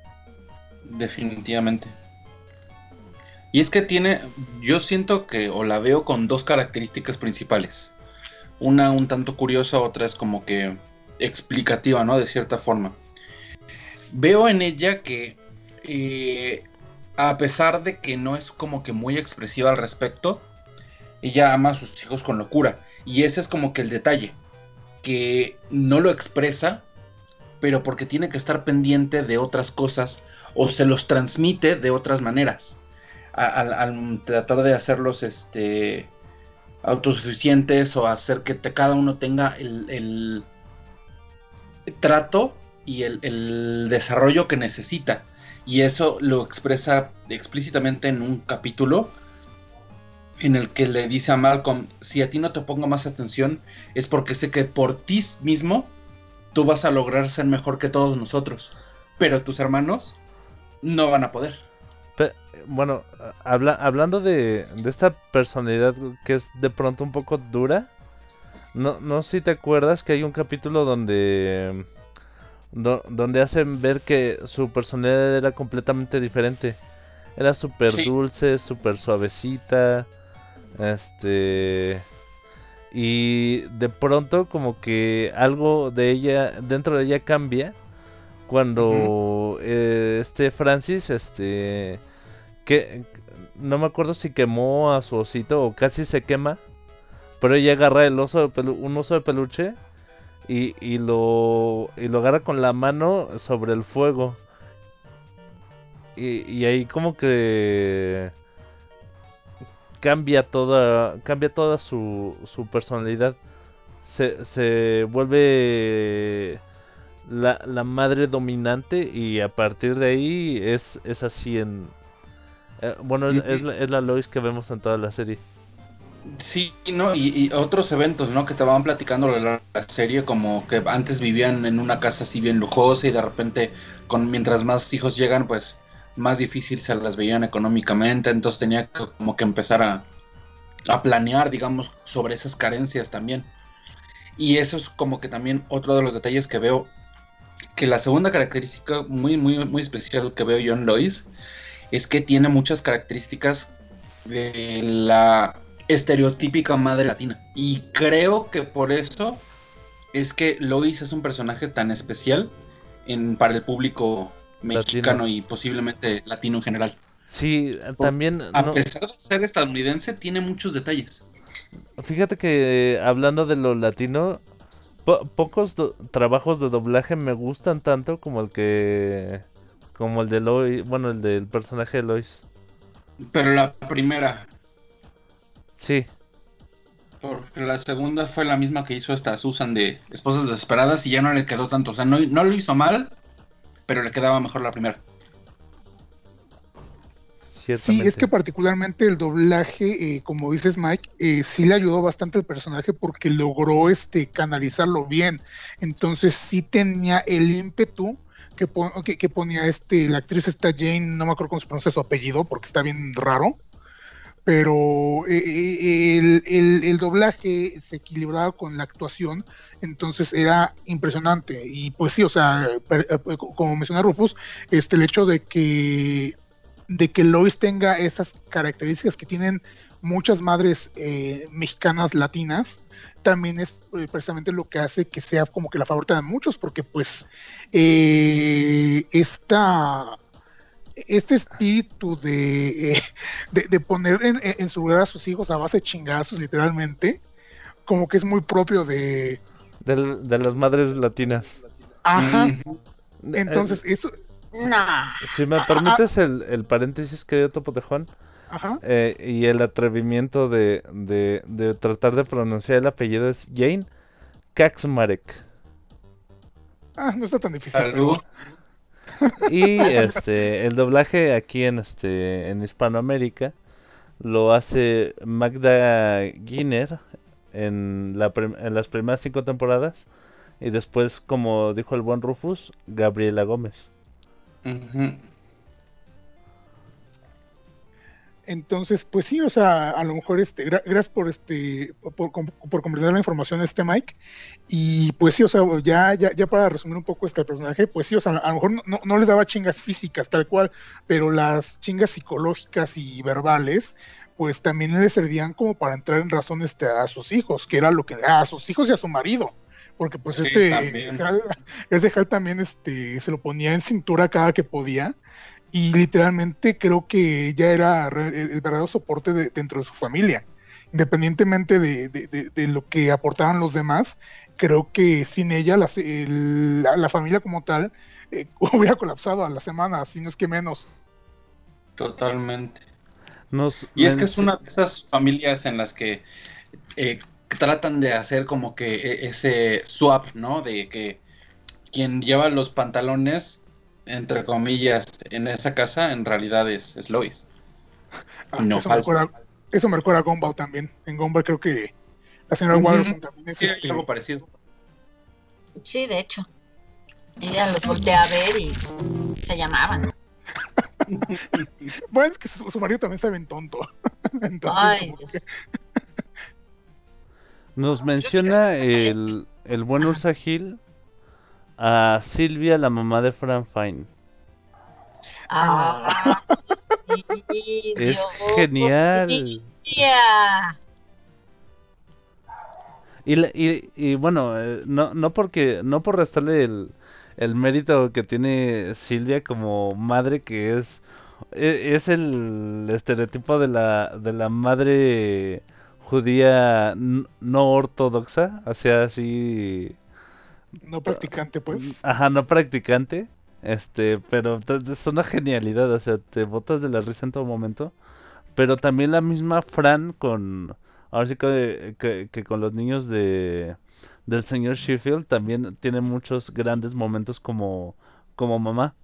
definitivamente. Y es que tiene, yo siento que, o la veo con dos características principales. Una un tanto curiosa, otra es como que explicativa, ¿no? De cierta forma. Veo en ella que, eh, a pesar de que no es como que muy expresiva al respecto, ella ama a sus hijos con locura. Y ese es como que el detalle, que no lo expresa, pero porque tiene que estar pendiente de otras cosas o se los transmite de otras maneras. Al tratar de hacerlos este, autosuficientes o hacer que cada uno tenga el, el trato y el, el desarrollo que necesita. Y eso lo expresa explícitamente en un capítulo en el que le dice a Malcolm, si a ti no te pongo más atención es porque sé que por ti mismo tú vas a lograr ser mejor que todos nosotros, pero tus hermanos no van a poder. Bueno, habla- hablando de, de esta personalidad que es de pronto un poco dura, no, no sé si te acuerdas que hay un capítulo donde do- donde hacen ver que su personalidad era completamente diferente. Era súper Sí. dulce, súper suavecita. Este. Y de pronto, como que algo de ella, dentro de ella cambia. Cuando eh, este Francis, este. Que no me acuerdo si quemó a su osito o casi se quema. Pero ella agarra el oso un oso de peluche y, y lo y lo agarra con la mano sobre el fuego. Y, y ahí como que cambia toda cambia toda su, su personalidad. Se, se vuelve la, la madre dominante y a partir de ahí es, es así en... eh, bueno, es, Y- es la, es la Lois que vemos en toda la serie. Sí, ¿no? Y, y otros eventos, ¿no? Que te van platicando de la, la serie, como que antes vivían en una casa así bien lujosa y de repente, con mientras más hijos llegan, pues más difícil se las veían económicamente, entonces tenía que como que empezar a, a planear, digamos, sobre esas carencias también. Y eso es como que también otro de los detalles que veo, que la segunda característica muy, muy, muy especial que veo yo en Lois, es que tiene muchas características de la estereotípica madre latina. Y creo que por eso es que Lois es un personaje tan especial en, para el público mexicano y posiblemente latino en general. Sí, también... A no- pesar de ser estadounidense, tiene muchos detalles. Fíjate que hablando de lo latino, po- pocos trabajos de doblaje me gustan tanto como el que... Como el de Lois, bueno, el del personaje de Lois. Pero la primera, Sí, porque la segunda fue la misma que hizo esta Susan de Esposas Desesperadas y ya no le quedó tanto. O sea, no, no lo hizo mal, pero le quedaba mejor la primera. Sí, es que particularmente el doblaje, eh, como dices Mike, eh, sí le ayudó bastante al personaje porque logró este canalizarlo bien. Entonces sí tenía el ímpetu que, pon- que, que ponía este, la actriz esta Jane, no me acuerdo cómo se pronuncia su apellido porque está bien raro. Pero eh, eh, el, doblaje se equilibraba con la actuación, entonces era impresionante. Y pues sí, o sea, eh, como menciona Rufus, este, el hecho de que de que Lois tenga esas características que tienen muchas madres mexicanas latinas, también es eh, precisamente lo que hace que sea como que la favorita de muchos, porque pues eh, esta, este espíritu de, de, de poner en, en su lugar a sus hijos a base de chingazos, literalmente, como que es muy propio de... De las madres latinas. Ajá, Ujú. Eh, entonces eso... Si me permites el, el paréntesis que dio Topotejón Ajá. eh, y el atrevimiento de, de, de tratar de pronunciar el apellido es Jane Kaczmarek. Ah, no está tan difícil. Salud. Y este el doblaje aquí en este en Hispanoamérica lo hace Magda Giner en, la en las primeras cinco temporadas y después como dijo el buen Rufus Gabriela Gómez. Ujú. Entonces, pues sí, o sea, a lo mejor este, gra- gracias por este, por, por comprender la información este Mike. Y pues sí, o sea, ya, ya, ya para resumir un poco este personaje, pues sí, o sea, a lo mejor no, no, les daba chingas físicas tal cual, pero las chingas psicológicas y verbales, pues también le servían como para entrar en razón este, a sus hijos, que era lo que, a sus hijos y a su marido. Porque pues Sí, este. Hal- ese Hal también este, se lo ponía en cintura cada que podía y literalmente creo que ya era el, el verdadero soporte de- dentro de su familia. Independientemente de, de- de- de lo que aportaban los demás, creo que sin ella la, el- la, la familia como tal eh, hubiera colapsado a la semana, si no es que menos. Totalmente. Nos Y es que es una de esas familias en las que eh, tratan de hacer como que e- ese swap, ¿no? De que quien lleva los pantalones, entre comillas, en esa casa, en realidad es, es Lois. Ah, No, eso, me recuerda, eso me recuerda a Gumball también. En Gumball creo que la señora. Waterson también es Sí, este, algo parecido. Sí, de hecho. Ella los voltea a ver y se llamaban. Bueno, es que su, su marido también está bien tonto. Entonces, Ay, que- Dios. Nos menciona el, el buen Ursa Gil a Silvia, la mamá de Fran Fine. Ah, sí, Es Dios, genial. Silvia. Y, y, y bueno, eh, no, no porque no por restarle el, el mérito que tiene Silvia como madre que es e- es el estereotipo de la de la madre judía no ortodoxa, o sea, así No practicante, pues. Ajá, no practicante. Este, pero es una genialidad, o sea, te botas de la risa en todo momento. Pero también la misma Fran con. Ahora sí que, que, que con los niños de del señor Sheffield también tiene muchos grandes momentos como, como mamá.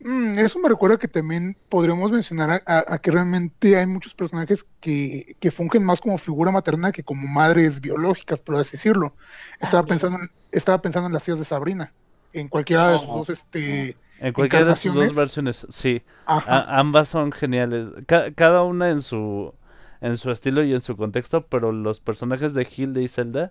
Mm, eso me recuerda que también podríamos mencionar a, a- a que realmente hay muchos personajes que, que fungen más como figura materna que como madres biológicas, por así decirlo. Estaba También. pensando en, estaba pensando en las tías de Sabrina, en cualquiera de sus Oh. dos, este, En cualquiera de sus dos versiones, sí. A- ambas son geniales. Ca- cada una en su en su estilo y en su contexto, pero los personajes de Hilde y Zelda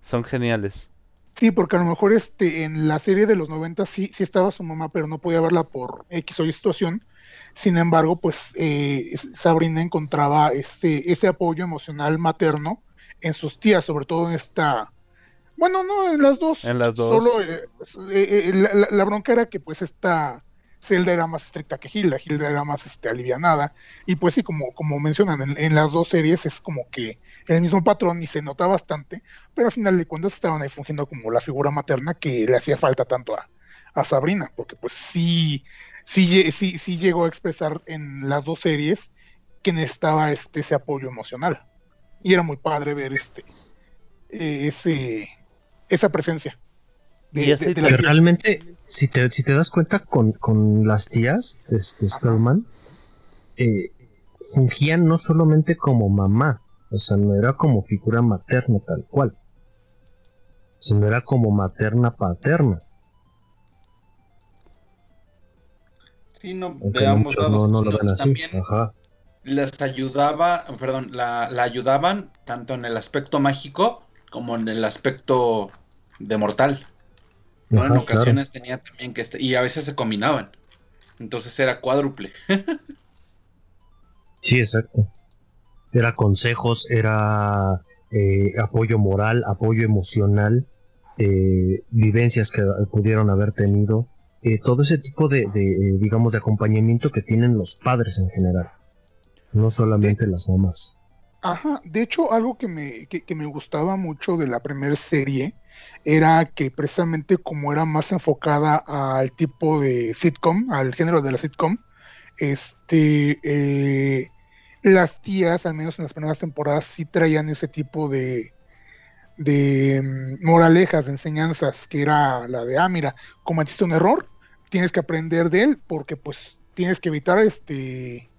son geniales. Sí, porque a lo mejor este, en la serie de los 90 sí, sí estaba su mamá, pero no podía verla por X o Y situación. Sin embargo, pues eh, Sabrina encontraba ese, ese apoyo emocional materno en sus tías, sobre todo en esta... Bueno, no, en las dos. En las dos. Solo eh, eh, eh, la, la- la bronca era que pues esta Zelda era más estricta que Hilda, Hilda era más este, alivianada. Y pues sí, como, como mencionan, en, en las dos series es como que el mismo patrón y se nota bastante pero al final de cuentas estaban ahí fungiendo como la figura materna que le hacía falta tanto a, a Sabrina, porque pues sí, sí, sí, sí llegó a expresar en las dos series que necesitaba este, ese apoyo emocional. Y era muy padre ver este eh, ese esa presencia. de- Y ese de- la realmente, si te, si te das cuenta con, con las tías, este Spellman, eh, fungían no solamente como mamá, o sea, no era como figura materna tal cual, sino era como materna paterna. Sí, no, Aunque de no ambos muchos lados. no, no lo No, ven así. También Ajá. les ayudaba, perdón, la, la ayudaban tanto en el aspecto mágico como en el aspecto de mortal. ¿No? Ajá, en claro. ocasiones tenía también que este, y a veces se combinaban. Entonces era cuádruple. Sí, exacto. Era consejos, era eh, apoyo moral, apoyo emocional, eh, vivencias que pudieron haber tenido, eh, todo ese tipo de, de, digamos, de acompañamiento que tienen los padres en general, no solamente las mamás. Ajá, de hecho, algo que me, que, que me gustaba mucho de la primera serie era que precisamente como era más enfocada al tipo de sitcom, al género de la sitcom, este, eh, las tías, al menos en las primeras temporadas, sí traían ese tipo de, de mm, moralejas, de enseñanzas, que era la de, ah, mira, cometiste un error, tienes que aprender de él, porque pues tienes que evitar este...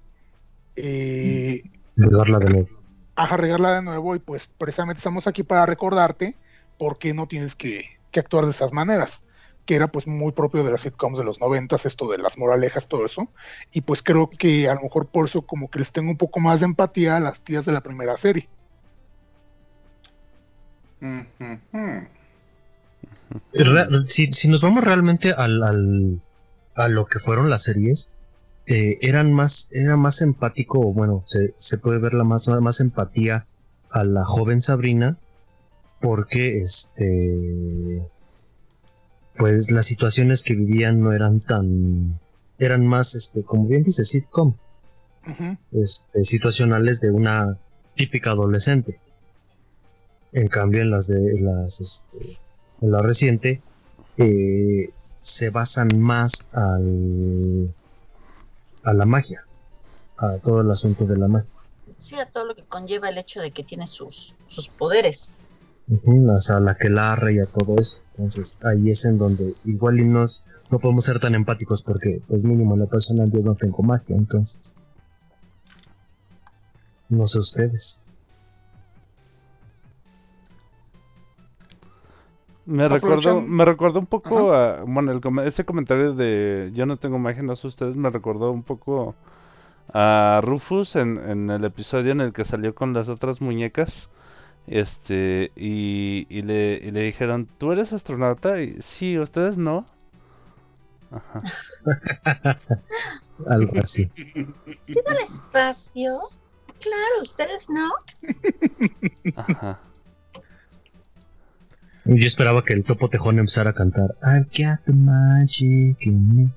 eh, Regarla de nuevo. a regarla de nuevo y pues precisamente estamos aquí para recordarte por qué no tienes que, actuar de esas maneras, que era pues muy propio de las sitcoms de los noventas, esto de las moralejas, todo eso, y pues creo que a lo mejor por eso como que les tengo un poco más de empatía a las tías de la primera serie. Si, nos vamos realmente al, a lo que fueron las series, eh, eran más, era más empático, bueno, se, se puede ver la más, más empatía a la joven Sabrina, porque este pues las situaciones que vivían no eran tan eran más este como bien dice sitcom este, situacionales de una típica adolescente. En cambio, en las de las este, en la reciente eh, se basan más al a la magia, a todo el asunto de la magia. Sí, a todo lo que conlleva el hecho de que tiene sus, sus poderes. O sea, la que la y a todo eso. Entonces, ahí es en donde igual y nos, no podemos ser tan empáticos porque, pues mínimo, la persona yo no tengo magia, entonces. No sé ustedes. Me recordó, me recordó un poco a, bueno, el ese comentario de yo no tengo magia, no sé ustedes, me recordó un poco a Rufus en, en el episodio en el que salió con las otras muñecas Este, y, y le, y le dijeron, ¿tú eres astronauta? Y sí, ustedes no. Ajá. Algo así. ¿Sí al espacio? Claro, ustedes no. Ajá. Yo esperaba que el topo tejón empezara a cantar I've got the magic in me.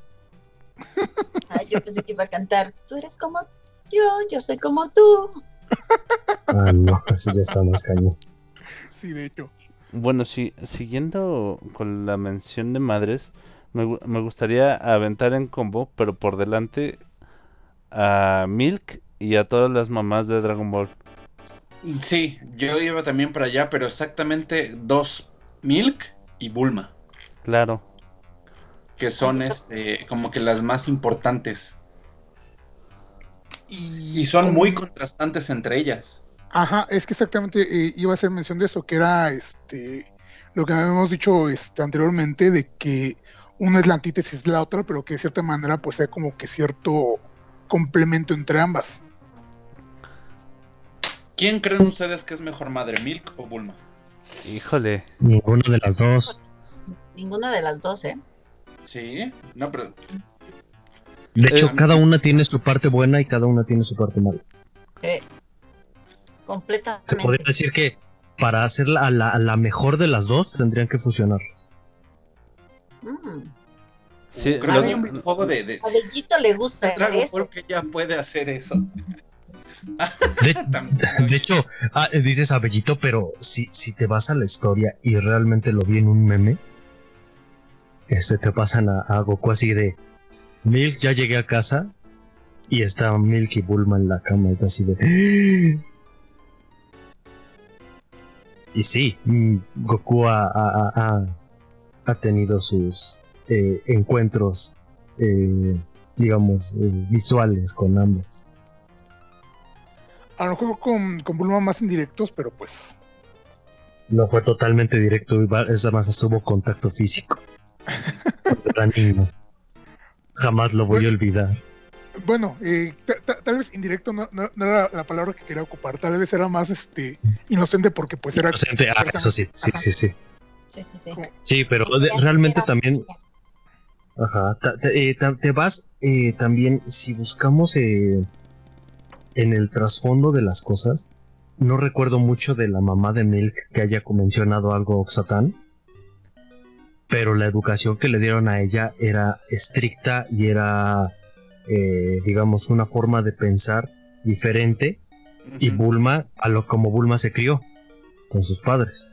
Ay, yo pensé que iba a cantar, tú eres como yo, yo soy como tú. Ah, no, así ya está más cañón. Sí, de hecho. Bueno, sí, siguiendo con la mención de madres, me, me gustaría aventar en combo, pero por delante a Milk y a todas las mamás de Dragon Ball. Sí, yo iba también para allá, pero exactamente dos, Milk y Bulma, Claro. que son este como que las más importantes Y, y son muy contrastantes entre ellas. Ajá, es que exactamente eh, iba a hacer mención de eso, que era este lo que habíamos dicho este, anteriormente, de que una es la antítesis de la otra, pero que de cierta manera pues hay como que cierto complemento entre ambas. ¿Quién creen ustedes que es mejor madre, Milk o Bulma? Híjole. Ninguna de las dos. Ninguna de las dos, ¿eh? Sí, no, pero De hecho, Eh, cada una tiene su parte buena y cada una tiene su parte mala. Eh, Se completamente. podría decir que para hacer la, a la, a la mejor de las dos tendrían que fusionar. Mm. Sí, creo que hay un videojuego de, de, A Bellito le gusta de Dragon eso. Ball que ya puede hacer eso. De, También. de hecho, ah, dices Abellito, pero si, si te vas a la historia y realmente lo vi en un meme, este te pasan a, a Goku así de Milk, ya llegué a casa y está Milk y Bulma en la cama y así de y sí, mm, Goku ha, ha- ha- ha- tenido sus eh, encuentros, eh, digamos, eh, visuales con ambas. A lo mejor con, con Bulma más indirectos, pero pues No fue totalmente directo, esa más estuvo contacto físico. Era niño. Jamás lo voy a olvidar. bueno, eh, ta- ta- tal vez indirecto no, no- no era la palabra que quería ocupar, tal vez era más este inocente porque pues era Inocente, ah, eso sí, sí, sí, sí. Sí, sí, sí. Sí, pero de- realmente también, ajá, ta- ta- eh, ta- te vas eh, también, si buscamos eh, en el trasfondo de las cosas, no recuerdo mucho de la mamá de Milk que haya mencionado algo Oxatán, pero la educación que le dieron a ella era estricta y era, eh, digamos, una forma de pensar diferente y Ujú. Bulma, a lo como Bulma se crió con sus padres.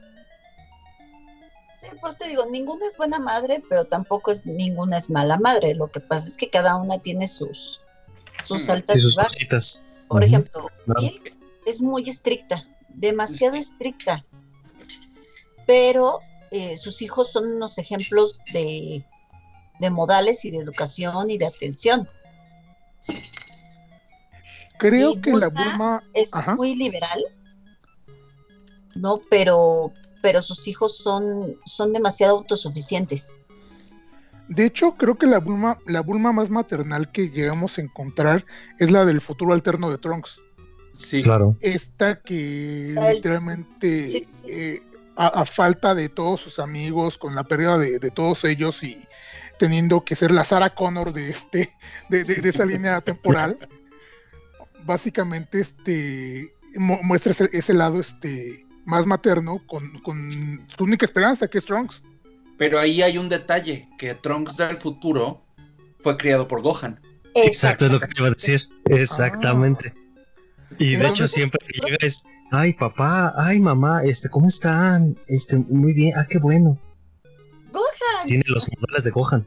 Sí, por eso te digo, ninguna es buena madre, pero tampoco es ninguna es mala madre. Lo que pasa es que cada una tiene sus, sus altas Y y sus bajas. cositas. Por Ujú, ejemplo, claro. Milk es muy estricta, demasiado estricta. Pero eh, sus hijos son unos ejemplos de, de modales y de educación y de atención. creo Y que la Bulma Es Ajá. muy liberal, ¿no? Pero, pero sus hijos son, son demasiado autosuficientes. De hecho, creo que la Bulma, la Bulma más maternal que llegamos a encontrar es la del futuro alterno de Trunks. Sí, Claro. Esta que literalmente, sí, sí. eh, a, a falta de todos sus amigos, con la pérdida de, de todos ellos y teniendo que ser la Sarah Connor de este, de, de- de esa línea temporal, básicamente este mu- muestra ese, ese lado este más materno con, con su única esperanza, que es Trunks. pero ahí hay un detalle, que Trunks del futuro fue criado por Gohan. Exacto, es lo que te iba a decir. Exactamente. Y de hecho siempre que llega es, ay papá, ay mamá, este, ¿cómo están? Este, muy bien, ah, qué bueno. Gohan. Tiene los modales de Gohan.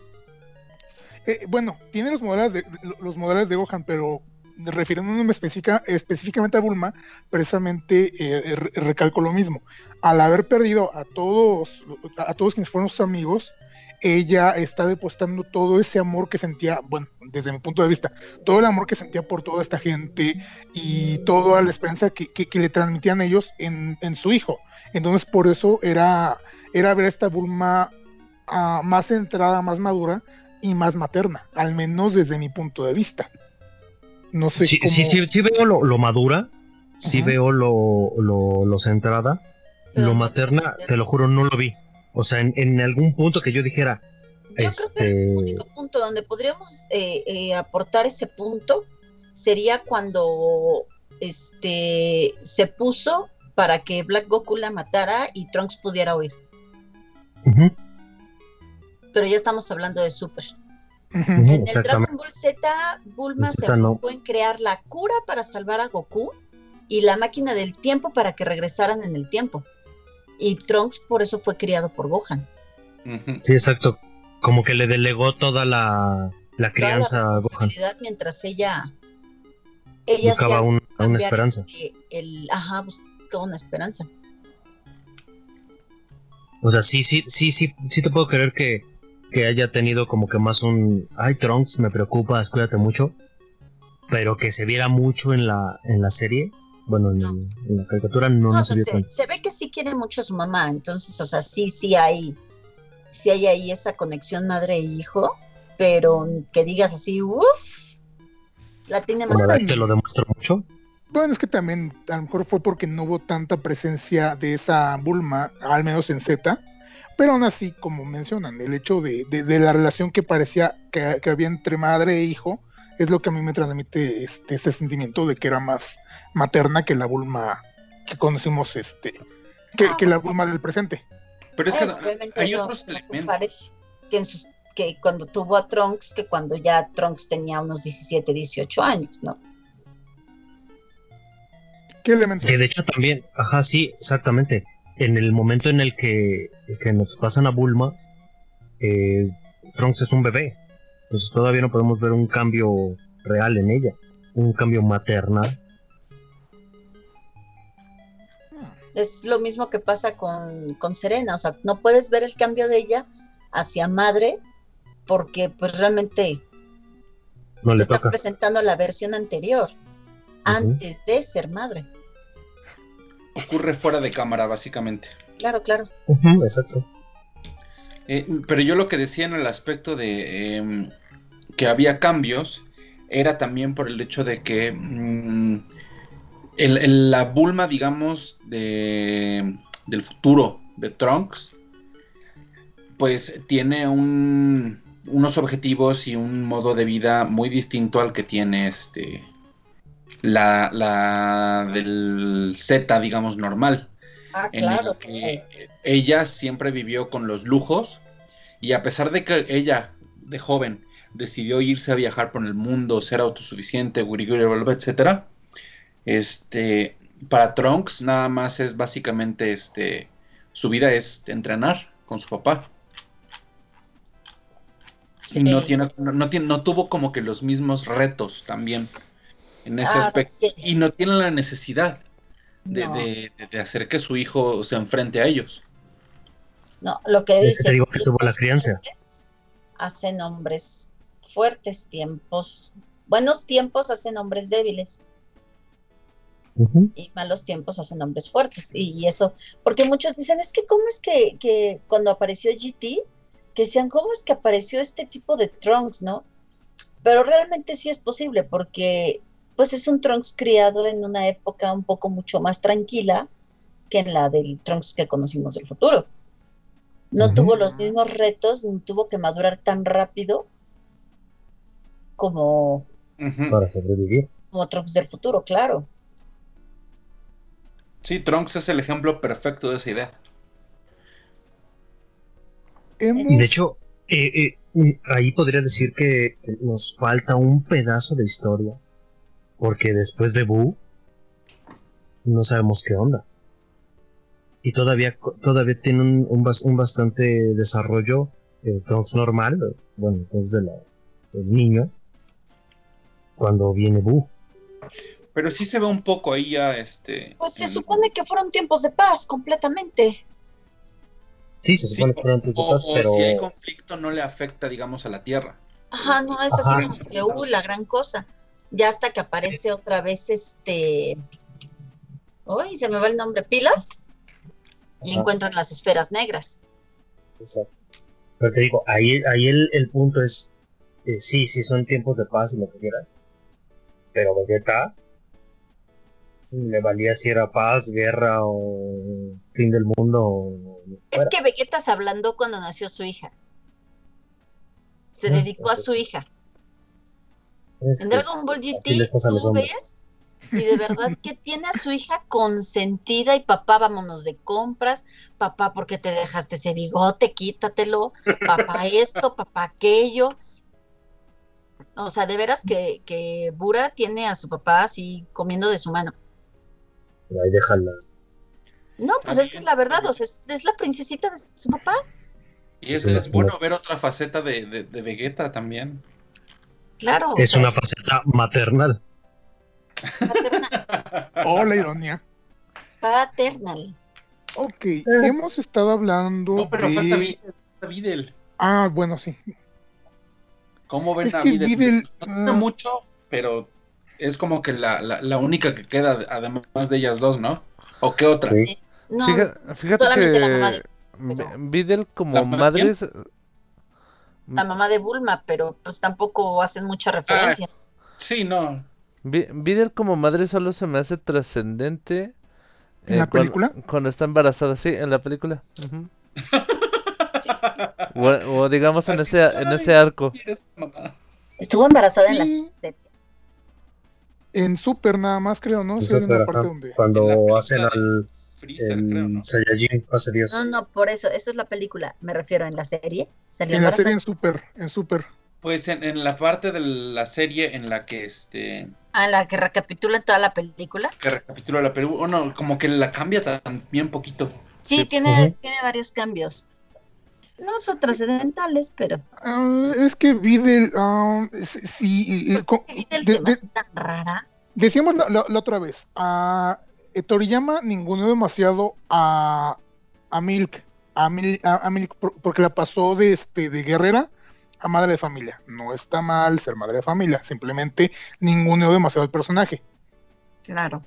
Eh, bueno, tiene los modales de, los modales de Gohan, pero refiriéndome específica- específicamente a Bulma, precisamente eh, re- recalco lo mismo. Al haber perdido a todos, a todos quienes fueron sus amigos, ella está depositando todo ese amor que sentía, bueno, desde mi punto de vista, todo el amor que sentía por toda esta gente y toda la esperanza que, que- que le transmitían ellos en, en su hijo. Entonces, por eso era, era ver a esta Bulma ah, más centrada, más madura y más materna, al menos desde mi punto de vista. No sé Sí, cómo... sí, sí, sí veo lo, lo madura, sí Ajá. veo lo, lo, lo centrada. Pero lo materna, materna. te lo juro, no lo vi. O sea, en, en algún punto que yo dijera, Yo creo que el este, único punto donde podríamos eh, eh, aportar ese punto sería cuando este se puso para que Black Goku la matara y Trunks pudiera huir. Pero ya estamos hablando de Super. En el. Dragon Ball Z, Bulma se Z no. enfocó en crear la cura para salvar a Goku y la máquina del tiempo para que regresaran en el tiempo. Y Trunks por eso fue criado por Gohan. Sí, exacto. Como que le delegó toda la, la Toda crianza la a Gohan. mientras ella ella Buscaba un- una esperanza. este, el, ajá, buscaba una esperanza. O sea, sí, sí, sí, sí, sí te puedo creer que, que haya tenido como que más un, ay, Trunks, me preocupas, cuídate mucho. Pero que se viera mucho en la, en la serie, bueno, en, No. en la caricatura no, No, se vio se, se ve que sí quiere mucho a su mamá, entonces, o sea, sí, sí hay, sí hay ahí esa conexión madre e hijo, pero que digas así, uff, la tiene más Bueno, te lo demuestra mucho. Bueno, es que también a lo mejor fue porque no hubo tanta presencia de esa Bulma, al menos en Z, pero aún así, como mencionan, el hecho de, de- de la relación que parecía que, que había entre madre e hijo es lo que a mí me transmite este, ese sentimiento de que era más materna que la Bulma que conocimos, este, que, Ah, que la Bulma del presente. Pero es que Eh, hay no- otros no elementos. que, en sus- que cuando tuvo a Trunks, que cuando ya Trunks tenía unos 17, 18 años, ¿no? ¿Qué elementos? Que de hecho también, ajá, sí, exactamente. En el momento en el que, que nos pasan a Bulma, eh, Trunks es un bebé. Entonces todavía no podemos ver un cambio real en ella. Un cambio maternal. Es lo mismo que pasa con, con Serena, o sea, no puedes ver el cambio de ella hacia madre porque pues realmente No te le está toca. presentando la versión anterior, antes de ser madre. Ocurre fuera de cámara, básicamente. Claro, claro. Exacto. Eh, pero yo lo que decía en el aspecto de em, que había cambios era también por el hecho de que mm, el- el- la Bulma, digamos, de, del futuro de Trunks, pues tiene un- unos objetivos y un modo de vida muy distinto al que tiene este la, la del Z, digamos, normal Ah, en claro. el que ella siempre vivió con los lujos y a pesar de que ella de joven decidió irse a viajar por el mundo, ser autosuficiente, etcétera, este para Trunks nada más es básicamente este su vida es entrenar con su papá. Sí. No tiene, no, no tiene, no tuvo como que los mismos retos también en ese Ah, aspecto sí. y no tiene la necesidad de, No. de- de- de hacer que su hijo se enfrente a ellos. No, lo que Es que dice. te digo que tuvo la crianza. Hacen hombres fuertes tiempos. Buenos tiempos hacen hombres débiles Y malos tiempos hacen hombres fuertes. Y eso, porque muchos dicen, es que cómo es que, que cuando apareció GT, que decían, ¿cómo es que apareció este tipo de Trunks, no? Pero realmente sí es posible, porque pues es un Trunks criado en una época un poco mucho más tranquila que en la del Trunks que conocimos del futuro. No tuvo los mismos retos, ni tuvo que madurar tan rápido como. Para sobrevivir. como Trunks del futuro, claro. Sí, Trunks es el ejemplo perfecto de esa idea. De hecho, eh, eh, ahí podría decir que nos falta un pedazo de historia. Porque después de Boo, no sabemos qué onda. Y todavía, todavía tiene un, un un bastante desarrollo, eh, Trunks normal, bueno, entonces de la, del niño, cuando viene Boo. Pero sí se ve un poco ahí ya, este... Pues se en- supone que fueron tiempos de paz completamente. Sí, se Sí, supone que fueron O, antiguas, o pero si hay conflicto no le afecta, digamos, a la Tierra. Ajá, no es Ajá. así como que, uh, la gran cosa. Ya hasta que aparece otra vez este. Uy, se me va el nombre, Pilaf. Y Ajá. encuentran las esferas negras. Exacto. Pero te digo, ahí, ahí el, el punto es, eh, sí, sí son tiempos de paz y lo que quieras, pero Vegeta Le valía si era paz, guerra o fin del mundo. o Es que Vegeta se ablandó cuando nació su hija. Se Ah, dedicó a su hija. En Dragon Ball GT tú ves y de verdad que tiene a su hija consentida y papá, vámonos de compras, papá, ¿por qué te dejaste ese bigote? Quítatelo, papá esto, papá aquello. O sea, de veras que, que Bura tiene a su papá así comiendo de su mano. Ahí déjala. No, pues esta es la verdad, o sea, es, es la princesita de su papá. Y es, bueno ver otra faceta de, de, de Vegeta también. Claro. o Es sea, una faceta maternal. paternal. Oh, la ironía. paternal. Ok, hemos estado hablando No, pero de... falta Videl. Videl. Ah, bueno, sí. ¿Cómo ven Es a que Videl? Videl, No tiene ah. mucho, pero es como que la, la, la única que queda, además de ellas dos, ¿no? ¿O qué otra? Sí. No, Fíjate, la mamá de- Videl como ¿La madre es- la mamá de Bulma, pero pues tampoco hacen mucha referencia. Sí, no. Vi- Videl como madre solo se me hace trascendente. ¿En la cuan- película? Cuando está embarazada, sí, en la película. o, o digamos en Así, ese, en ese arco. Estuvo embarazada en la. En Super nada más, creo, ¿no? En Sale una Super, parte ajá. donde... En la Cuando hacen al Freezer, el creo, ¿no? Saiyajin hace Dios. No, no, por eso, eso es la película, me refiero en la serie. Salió En la serie en Super, en Super. Pues en, en la parte de la serie en la que este Ah, la que recapitula toda la película. que recapitula la película, bueno, como que la cambia también poquito. Sí, Sí. tiene, tiene varios cambios. No son trascendentales, pero Ah, es que Videl... ah, sí, eh, co- Videl de- se tan rara. Decíamos la, la- la otra vez, a eh, Toriyama ninguneó demasiado a, a Milk, a, Mil- a- a Milk por- porque la pasó de, este, de guerrera a madre de familia. No está mal ser madre de familia, simplemente ninguneó demasiado el personaje. Claro.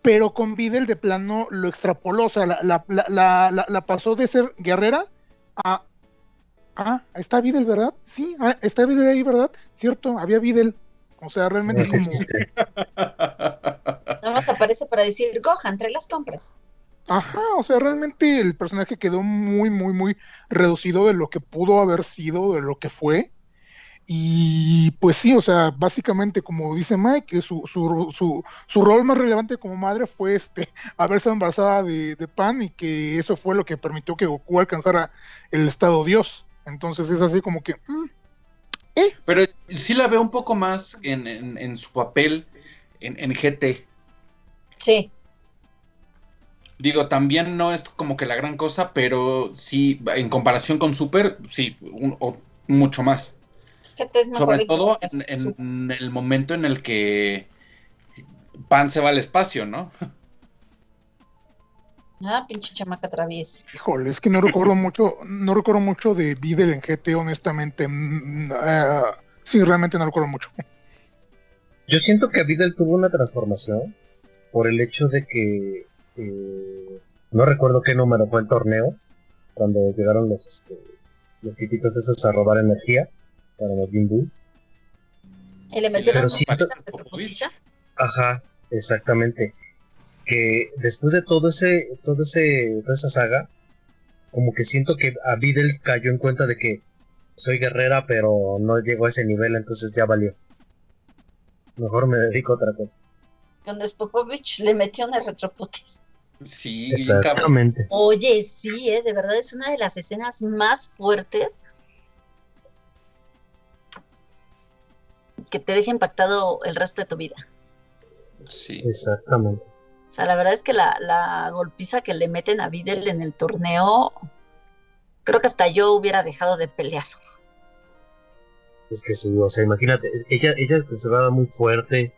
Pero con Videl de plano lo extrapoló, o sea, la, la- la- la pasó de ser guerrera a... Ah, está Videl, ¿verdad? Sí, ah, está Videl ahí, ¿verdad? Cierto, había Videl. O sea, realmente sí como... Nada más aparece para decir, Gohan, trae las compras. Ajá, o sea, realmente el personaje quedó muy, muy, muy reducido de lo que pudo haber sido, de lo que fue. Y pues sí, o sea, básicamente, como dice Mike, su, su, su, su rol más relevante como madre fue este, haberse embarazada de, de Pan y que eso fue lo que permitió que Goku alcanzara el estado Dios. Entonces es así como que, mm, Pero sí la veo un poco más en, en- en su papel en, en GT. Sí. Digo, también no es como que la gran cosa, pero sí, en comparación con Super, sí, un- o mucho más. Es Sobre todo en, en el momento en el que Pan se va al espacio, ¿no? Ah, pinche chamaca traviesa. híjole, es que no recuerdo mucho, no recuerdo mucho de Videl en GT, honestamente. Mm, ah, sí, realmente no recuerdo mucho. Yo siento que Videl tuvo una transformación por el hecho de que eh, no recuerdo qué número fue el torneo cuando llegaron los este, los tipitos esos a robar energía para los Buu. Y le metieron Pero siento-. Ajá, exactamente. Que después de todo ese, todo ese, toda esa saga, como que siento que a Videl cayó en cuenta de que soy guerrera, pero no llegó a ese nivel, entonces ya valió. Mejor me dedico a otra cosa. Donde Popovich le metió una retroputiza. Sí. Exactamente. Oye, sí, eh, de verdad es una de las escenas más fuertes que te deja impactado el resto de tu vida. Sí. Exactamente. Sea, la verdad es que la, la golpiza que le meten a Videl en el torneo, creo que hasta yo hubiera dejado de pelear. Es que sí, o sea, imagínate, ella, ella es considerada muy fuerte,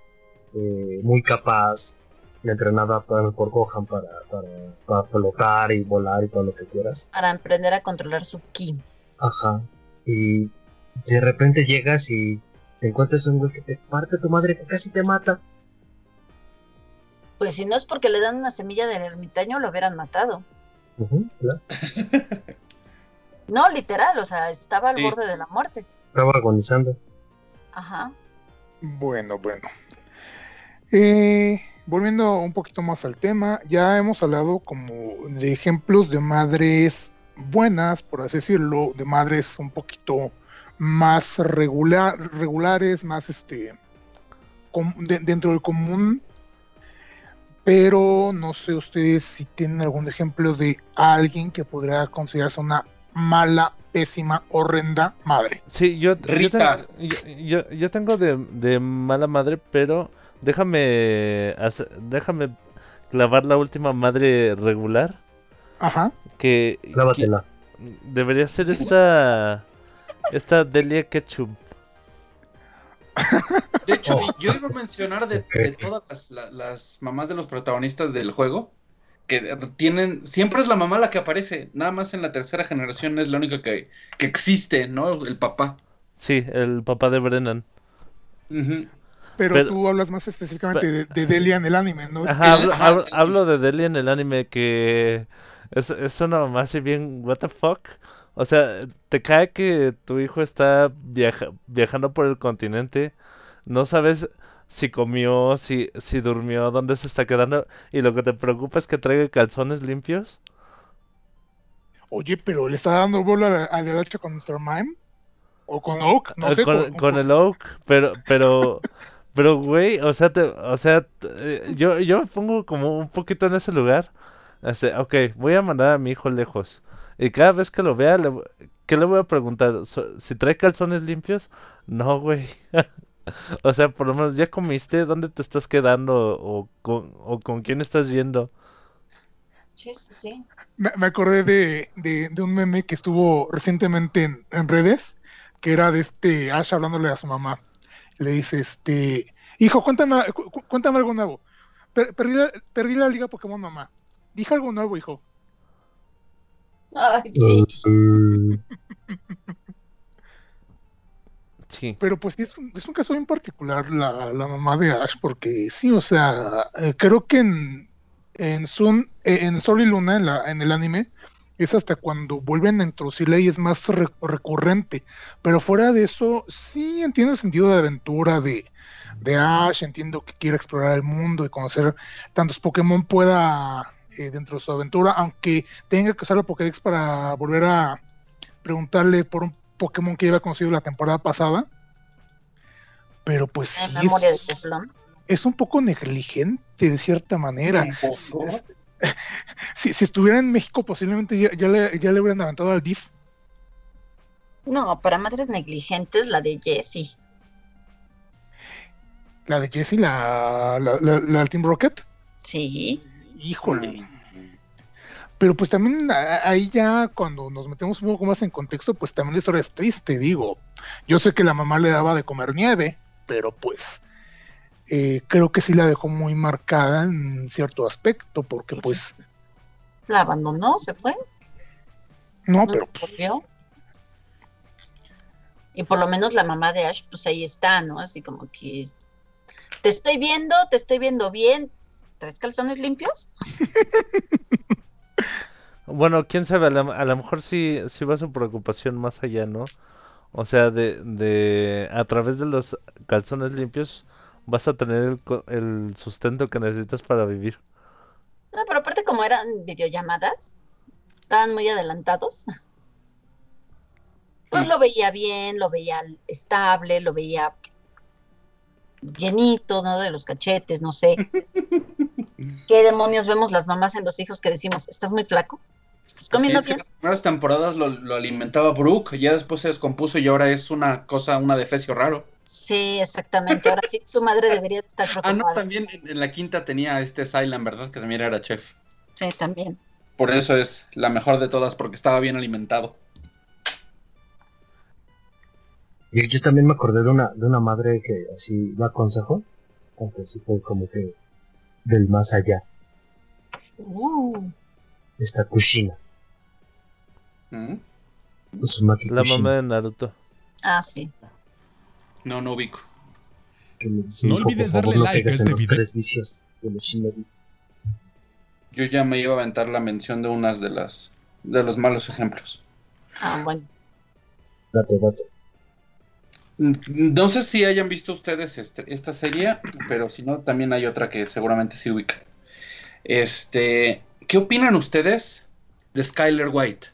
eh, muy capaz, entrenada por, por Gohan para, para, para flotar y volar y todo lo que quieras. Para aprender a controlar su ki. Ajá. Y de repente llegas y te encuentras un güey que te parte tu madre que casi te mata. Pues si no es porque le dan una semilla del ermitaño, lo hubieran matado. Claro. No, literal, o sea, estaba al Sí. borde de la muerte. Estaba agonizando. Ajá. Bueno, bueno. Eh, volviendo un poquito más al tema, ya hemos hablado como de ejemplos de madres buenas, por así decirlo, de madres un poquito más regular, regulares, más este com- de- dentro del común. Pero no sé ustedes si tienen algún ejemplo de alguien que podría considerarse una mala, pésima, horrenda madre. Sí, yo, yo, Rita. tengo, yo, yo- yo tengo de, de mala madre, pero déjame déjame clavar la última madre regular Ajá. que, que debería ser esta esta Delia Ketchup. De hecho, Oh. yo iba a mencionar de, de todas las, la- las mamás de los protagonistas del juego, que tienen, siempre es la mamá la que aparece, nada más en la tercera generación es la única que, que existe, ¿no? El papá. Sí, el papá de Brennan. Pero, Pero- tú hablas más específicamente de, de Delia en el anime, ¿no? Ajá, hablo, de Delia en el anime que es, es una mamá así bien, what the fuck. O sea, te cae que tu hijo está viaja- viajando por el continente, no sabes si comió, si, si durmió, dónde se está quedando, y lo que te preocupa es que traiga calzones limpios. Oye, pero le está dando bola a la, a la hacha con Mr. Mime. O con Oak, no Eh, sé. con, con el Oak, pero, pero, pero, güey, o sea, te, o sea, eh, yo, yo me pongo como un poquito en ese lugar. Este, ok, voy a mandar a mi hijo lejos. Y cada vez que lo vea, le, ¿qué le voy a preguntar? ¿Si trae calzones limpios? No, güey. O sea, por lo menos, ¿ya comiste? ¿Dónde te estás quedando? ¿O con, o con quién estás yendo? Sí, sí, sí. Me, me acordé de, de- de un meme que estuvo recientemente en, en redes, que era de este Ash hablándole a su mamá. Le dice, este, hijo, cuéntame, cu- cu- cuéntame algo nuevo. Per- perdí, la, perdí la liga Pokémon, mamá. Dije algo nuevo, hijo. Ay, sí. Sí. Pero pues sí, es un, es un caso bien particular la, la mamá de Ash, porque sí, o sea, eh, creo que en, en, Sun, eh, en Sol y Luna, en, la, en el anime, es hasta cuando vuelven a introducirla y es más re- recurrente. Pero fuera de eso, sí entiendo el sentido de aventura de, de Ash, entiendo que quiere explorar el mundo y conocer tantos Pokémon pueda eh, dentro de su aventura, aunque tenga que usar la Pokédex para volver a preguntarle por un Pokémon que había conocido la temporada pasada. Pero pues sí, es, un poco negligente de cierta manera. Si, si estuviera en México, posiblemente ya, ya le, ya le hubieran aventado al DIF. No, para madres negligentes, la de Jessie. La de Jessie, la, la, la, la del Team Rocket. Sí. Híjole. Pero pues también ahí ya cuando nos metemos un poco más en contexto, pues también historia es triste, digo. Yo sé que la mamá le daba de comer nieve, pero pues eh, creo que sí la dejó muy marcada en cierto aspecto, porque pues La abandonó, se fue. no, No pero pues, volvió. Y por lo menos la mamá de Ash, pues ahí está, ¿no? Así como que te estoy viendo, te estoy viendo bien. ¿Traes calzones limpios? Bueno, quién sabe, a lo, a lo mejor sí, sí va su preocupación más allá, ¿no? O sea, de, de a través de los calzones limpios vas a tener el, el sustento que necesitas para vivir. No, pero aparte como eran videollamadas, estaban muy adelantados. Pues lo veía bien, lo veía estable, lo veía llenito, ¿no? De los cachetes, no sé. ¿Qué demonios vemos las mamás en los hijos que decimos, estás muy flaco? ¿Estás comiendo Sí, que bien? las primeras temporadas lo, lo alimentaba Brooke, ya después se descompuso y ahora es una cosa, una defecio raro. Sí, exactamente. Ahora sí, su madre debería estar Ah, preocupada. no, también en, en la quinta tenía este Silent, ¿verdad? Que también era chef. Sí, también. Por eso es la mejor de todas, porque estaba bien alimentado. Yo, yo también me acordé de una, de una madre que así la aconsejó, aunque sí fue como que del más allá, Uh, esta Kushina, ¿Mm? La Kushina, mamá de Naruto. ah, sí. No, no ubico. me No "Hijo, olvides favor, darle no like a este video". tres vicios de los shinobi". Yo ya me iba a aventar la mención de unas de las de los malos ejemplos. Ah, bueno. Date, date. No sé si hayan visto ustedes este- esta serie, pero si no, también hay otra que seguramente sí ubican. Este, ¿qué opinan ustedes de Skyler White?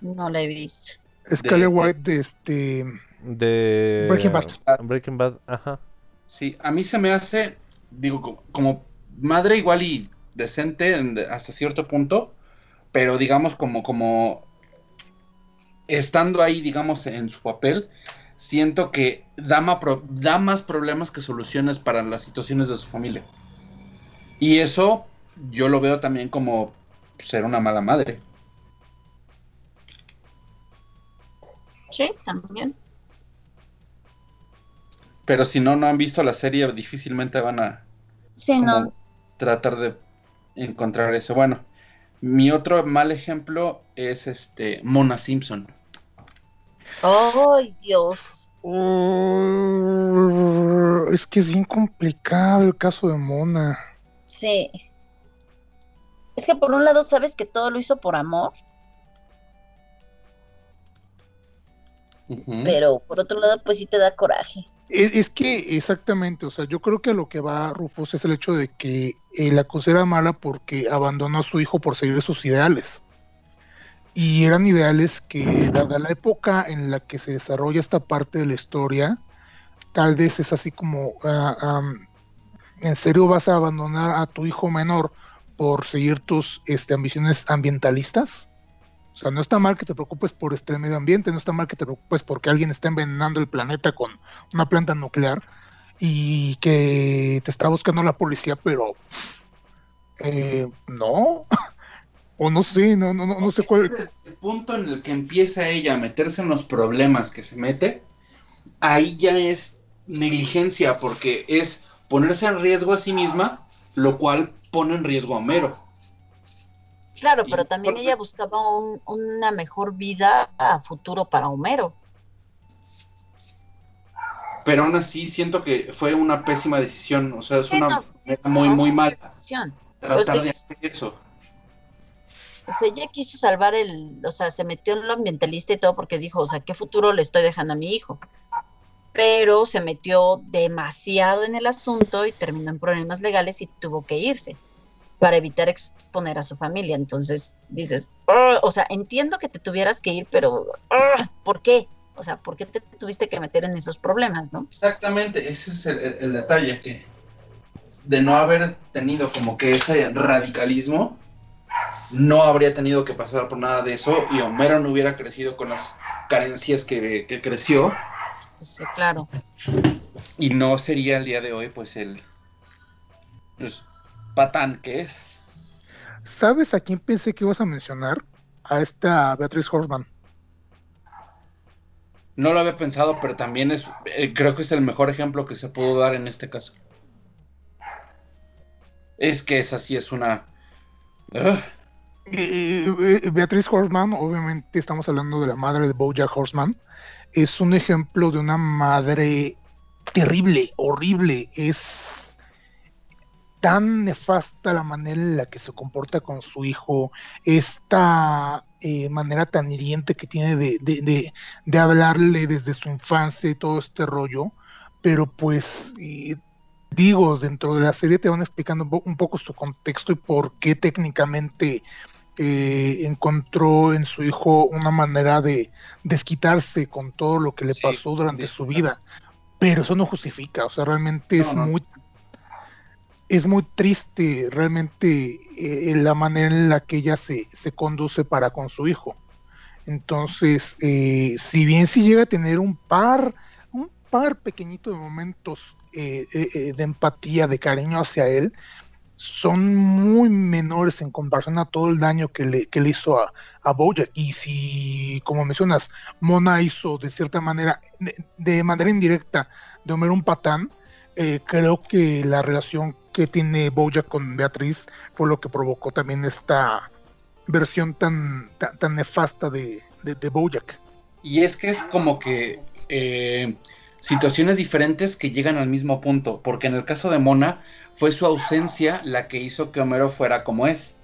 No la he visto. Skyler de- White de este. De Breaking Bad. Breaking Bad, ajá. Sí, a mí se me hace, digo, co- como madre igual y decente en- hasta cierto punto, pero digamos como, como estando ahí, digamos, en su papel, siento que da, ma- pro- da más problemas que soluciones para las situaciones de su familia. Y eso yo lo veo también como ser una mala madre. Sí, también. Pero si no, no han visto la serie, difícilmente van a, Sí, como no. tratar de encontrar eso. Bueno, mi otro mal ejemplo es este Mona Simpson. Ay, Dios. Oh, es que es bien complicado el caso de Mona. Sí. Es que por un lado sabes que todo lo hizo por amor, pero por otro lado pues sí te da coraje. Es, es que exactamente, o sea, yo creo que a lo que va Rufus es el hecho de que eh, la cosa era mala porque abandonó a su hijo por seguir sus ideales. Y eran ideales que, dada la época en la que se desarrolla esta parte de la historia, tal vez es así como, ah, ¿en serio vas a abandonar a tu hijo menor por seguir tus este, ambiciones ambientalistas? O sea, no está mal que te preocupes por este, medio ambiente, no está mal que te preocupes porque alguien está envenenando el planeta con una planta nuclear y que te está buscando la policía, pero eh, no, o no sé, no, no, no, no sé cuál. Desde el punto en el que empieza ella a meterse en los problemas que se mete, ahí ya es negligencia porque es ponerse en riesgo a sí misma, lo cual pone en riesgo a Homero. Claro, Y pero también por- ella buscaba un- una mejor vida a futuro para Homero. Pero aún así siento que fue una pésima decisión, o sea, es una no. manera muy, muy mala Decisión. tratar Pues de hacer eso. O sea, ella quiso salvar el, o sea, se metió en lo ambientalista y todo porque dijo, o sea, ¿qué futuro le estoy dejando a mi hijo? Pero se metió demasiado en el asunto y terminó en problemas legales y tuvo que irse para evitar exponer a su familia. Entonces dices, "Ah", o sea, entiendo que te tuvieras que ir, pero ah, ¿por qué? O sea, ¿por qué te tuviste que meter en esos problemas, no? Exactamente, ese es el, el- el detalle, que de no haber tenido como que ese radicalismo, no habría tenido que pasar por nada de eso y Homero no hubiera crecido con las carencias que, que creció Pues sí, claro. y no sería el día de hoy pues el pues, patán que es. ¿Sabes a quién pensé que ibas a mencionar? A esta Beatriz Horseman. No lo había pensado, pero también es, eh, creo que es el mejor ejemplo que se pudo dar en este caso. Es que esa sí es una... Eh, Beatriz Horseman, obviamente estamos hablando de la madre de Bojack Horseman, es un ejemplo de una madre terrible, horrible, es tan nefasta la manera en la que se comporta con su hijo, esta eh, manera tan hiriente que tiene de, de- de- de hablarle desde su infancia y todo este rollo, pero pues eh, digo, dentro de la serie te van explicando un po- un poco su contexto y por qué técnicamente eh, encontró en su hijo una manera de desquitarse con todo lo que le Sí, pasó durante sí, su vida. Pero eso no justifica, o sea, realmente No, es no. muy es muy triste realmente eh, la manera en la que ella se, se conduce para con su hijo. Entonces, eh, si bien sí llega a tener un par, un par pequeñito de momentos de empatía, de cariño hacia él, son muy menores en comparación a todo el daño que le, que le hizo a, a Bojack. Y si, como mencionas, Mona hizo de cierta manera, de, manera indirecta, de Homero un patán, eh, creo que la relación que tiene Bojack con Beatriz fue lo que provocó también esta versión tan, tan, tan nefasta de, de, de Bojack. Y es que es como que eh, situaciones diferentes que llegan al mismo punto, porque en el caso de Mona fue su ausencia la que hizo que Homero fuera como es,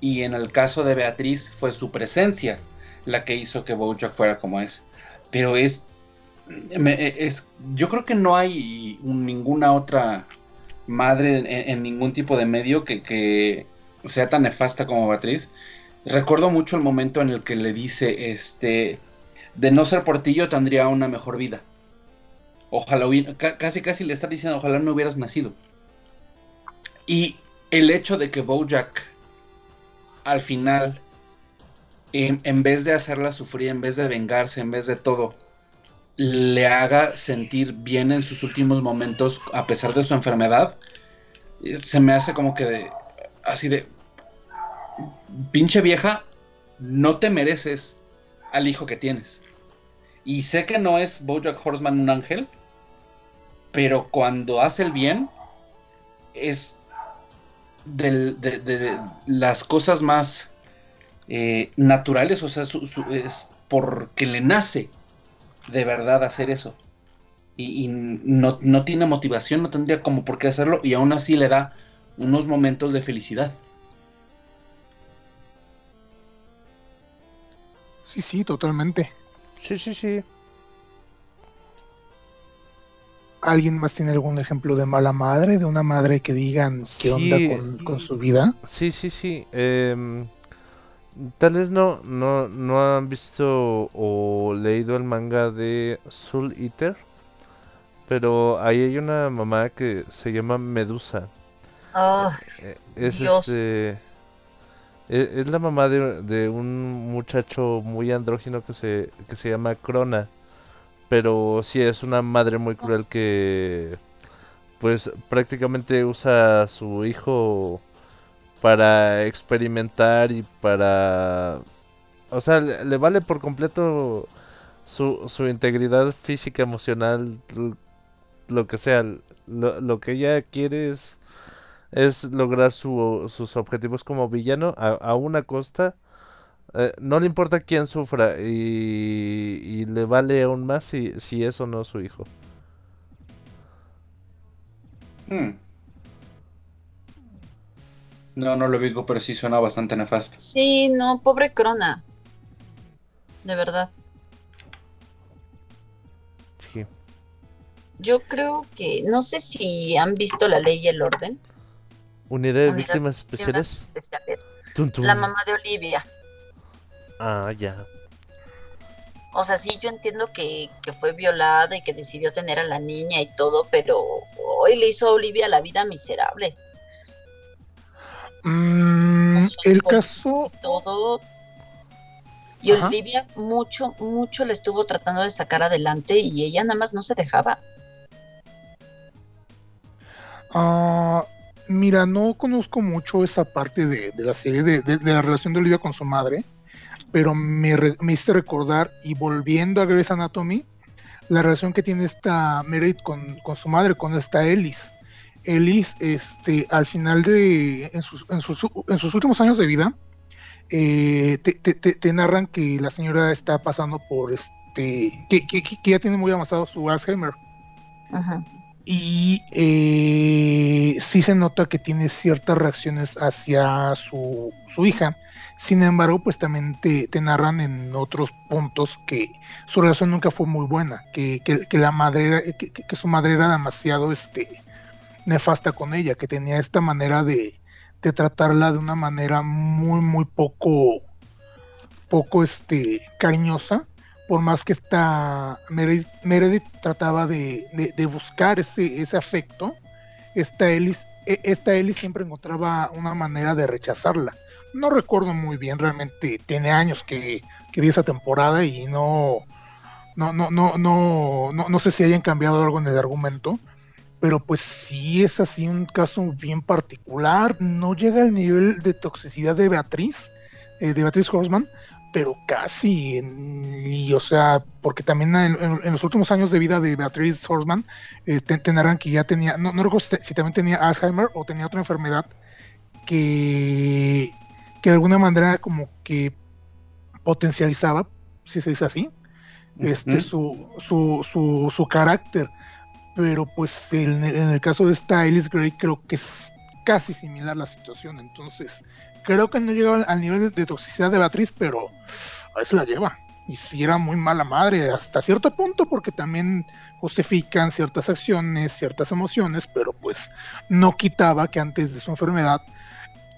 y en el caso de Beatriz fue su presencia la que hizo que Bojack fuera como es. pero es, me- es, yo creo que no hay un- ninguna otra madre en, ningún tipo de medio que, sea tan nefasta como Beatriz. Recuerdo mucho el momento en el que le dice, este, de no ser por ti yo tendría una mejor vida. Ojalá hubiera, ca- casi casi le está diciendo, ojalá no hubieras nacido. Y el hecho de que Bojack al final, en, en vez de hacerla sufrir, en vez de vengarse, en vez de todo, le haga sentir bien en sus últimos momentos a pesar de su enfermedad, eh, se me hace como que de, así de, pinche vieja, no te mereces al hijo que tienes. Y sé que no es Bojack Horseman un ángel, pero cuando hace el bien, es del- de, de las cosas más eh, naturales, o sea, su- su- es porque le nace de verdad hacer eso. Y, y no, no tiene motivación, no tendría como por qué hacerlo, y aún así le da unos momentos de felicidad. Sí, sí, totalmente. Sí, sí, sí. ¿Alguien más tiene algún ejemplo de mala madre? De una madre que digan qué Sí. onda con, con su vida. Sí, sí, sí. em, tal vez no, no, no han visto o leído el manga de Soul Eater. Pero ahí hay una mamá que se llama Medusa. Ah, Eh, Es Dios. este. e- Es, la mamá de, de un muchacho muy andrógino que se, que se llama Crona. Pero sí es una madre muy cruel que. Pues prácticamente usa a su hijo para experimentar y para. O sea, le, le vale por completo su, su integridad física, emocional, lo que sea. Lo, lo que ella quiere es es lograr su- sus objetivos como villano a, a una costa. Eh, no le importa quién sufra y, y le vale aún más si, si es o no su hijo. Hmm. No, no lo digo, pero sí suena bastante nefasto. sí, no, pobre Crona. De verdad. Sí. Yo creo que, no sé si han visto la ley y el orden. Unidad de Unidad víctimas especiales. especiales. La mamá de Olivia. Ah, ya. O sea, sí, yo entiendo que, que fue violada y que decidió tener a la niña y todo, pero hoy le hizo a Olivia la vida miserable. Mm, el caso, y todo. Y Ajá. Olivia mucho, mucho le estuvo tratando de sacar adelante y ella nada más no se dejaba. ah, mira, no conozco mucho esa parte de, de la serie, de, de- de la relación de Olivia con su madre, pero me, me hice recordar, y volviendo a Grey's Anatomy, la relación que tiene esta Meredith con, con su madre, con esta Ellis. Ellis, este, al final de, en sus, en sus, en sus últimos años de vida, eh, te, te- te- te narran que la señora está pasando por este, que, que- que ya tiene muy avanzado su Alzheimer. Ajá. Y eh, sí se nota que tiene ciertas reacciones hacia su, su hija. Sin embargo, pues también te, narran en otros puntos que su relación nunca fue muy buena, que, que- la madre que, que- su madre era demasiado este, nefasta con ella, que tenía esta manera de, de tratarla de una manera muy, muy poco, poco este, cariñosa por más que esta Meredith, trataba de, de- buscar ese, ese afecto, esta Ellis, e- esta Ellis siempre encontraba una manera de rechazarla. No recuerdo muy bien, realmente tiene años que, que vi esa temporada y no, no, no, no, no, no, no sé si hayan cambiado algo en el argumento, pero pues sí es así un caso bien particular, no llega al nivel de toxicidad de Beatriz, eh, de Beatriz Horseman, pero casi, y o sea, porque también en, los últimos años de vida de Beatriz Horseman, eh, narran que ya tenía, no, no recuerdo si también tenía Alzheimer o tenía otra enfermedad que, que de alguna manera como que potencializaba, si se dice así, este, su, su, su, su carácter. Pero pues en, el- en el caso de esta Alice Gray creo que es casi similar la situación. Entonces, creo que no llegaba al, nivel de, de toxicidad de Beatriz, pero a veces la lleva. Y sí era muy mala madre, hasta cierto punto, porque también justifican ciertas acciones, ciertas emociones, pero pues no quitaba que antes de su enfermedad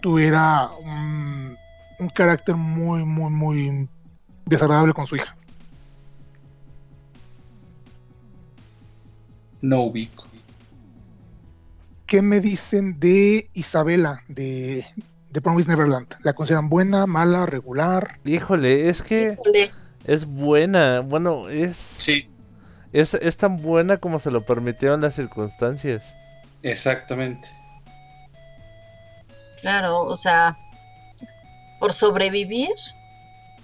tuviera un, un carácter muy, muy, muy desagradable con su hija. No ubico. ¿Qué me dicen de Isabela, de, de Promise Neverland? ¿La consideran buena, mala, regular? Híjole, es que Híjole, es buena. Bueno, es, Sí, es, es tan buena como se lo permitieron las circunstancias. exactamente. Claro, o sea, por sobrevivir,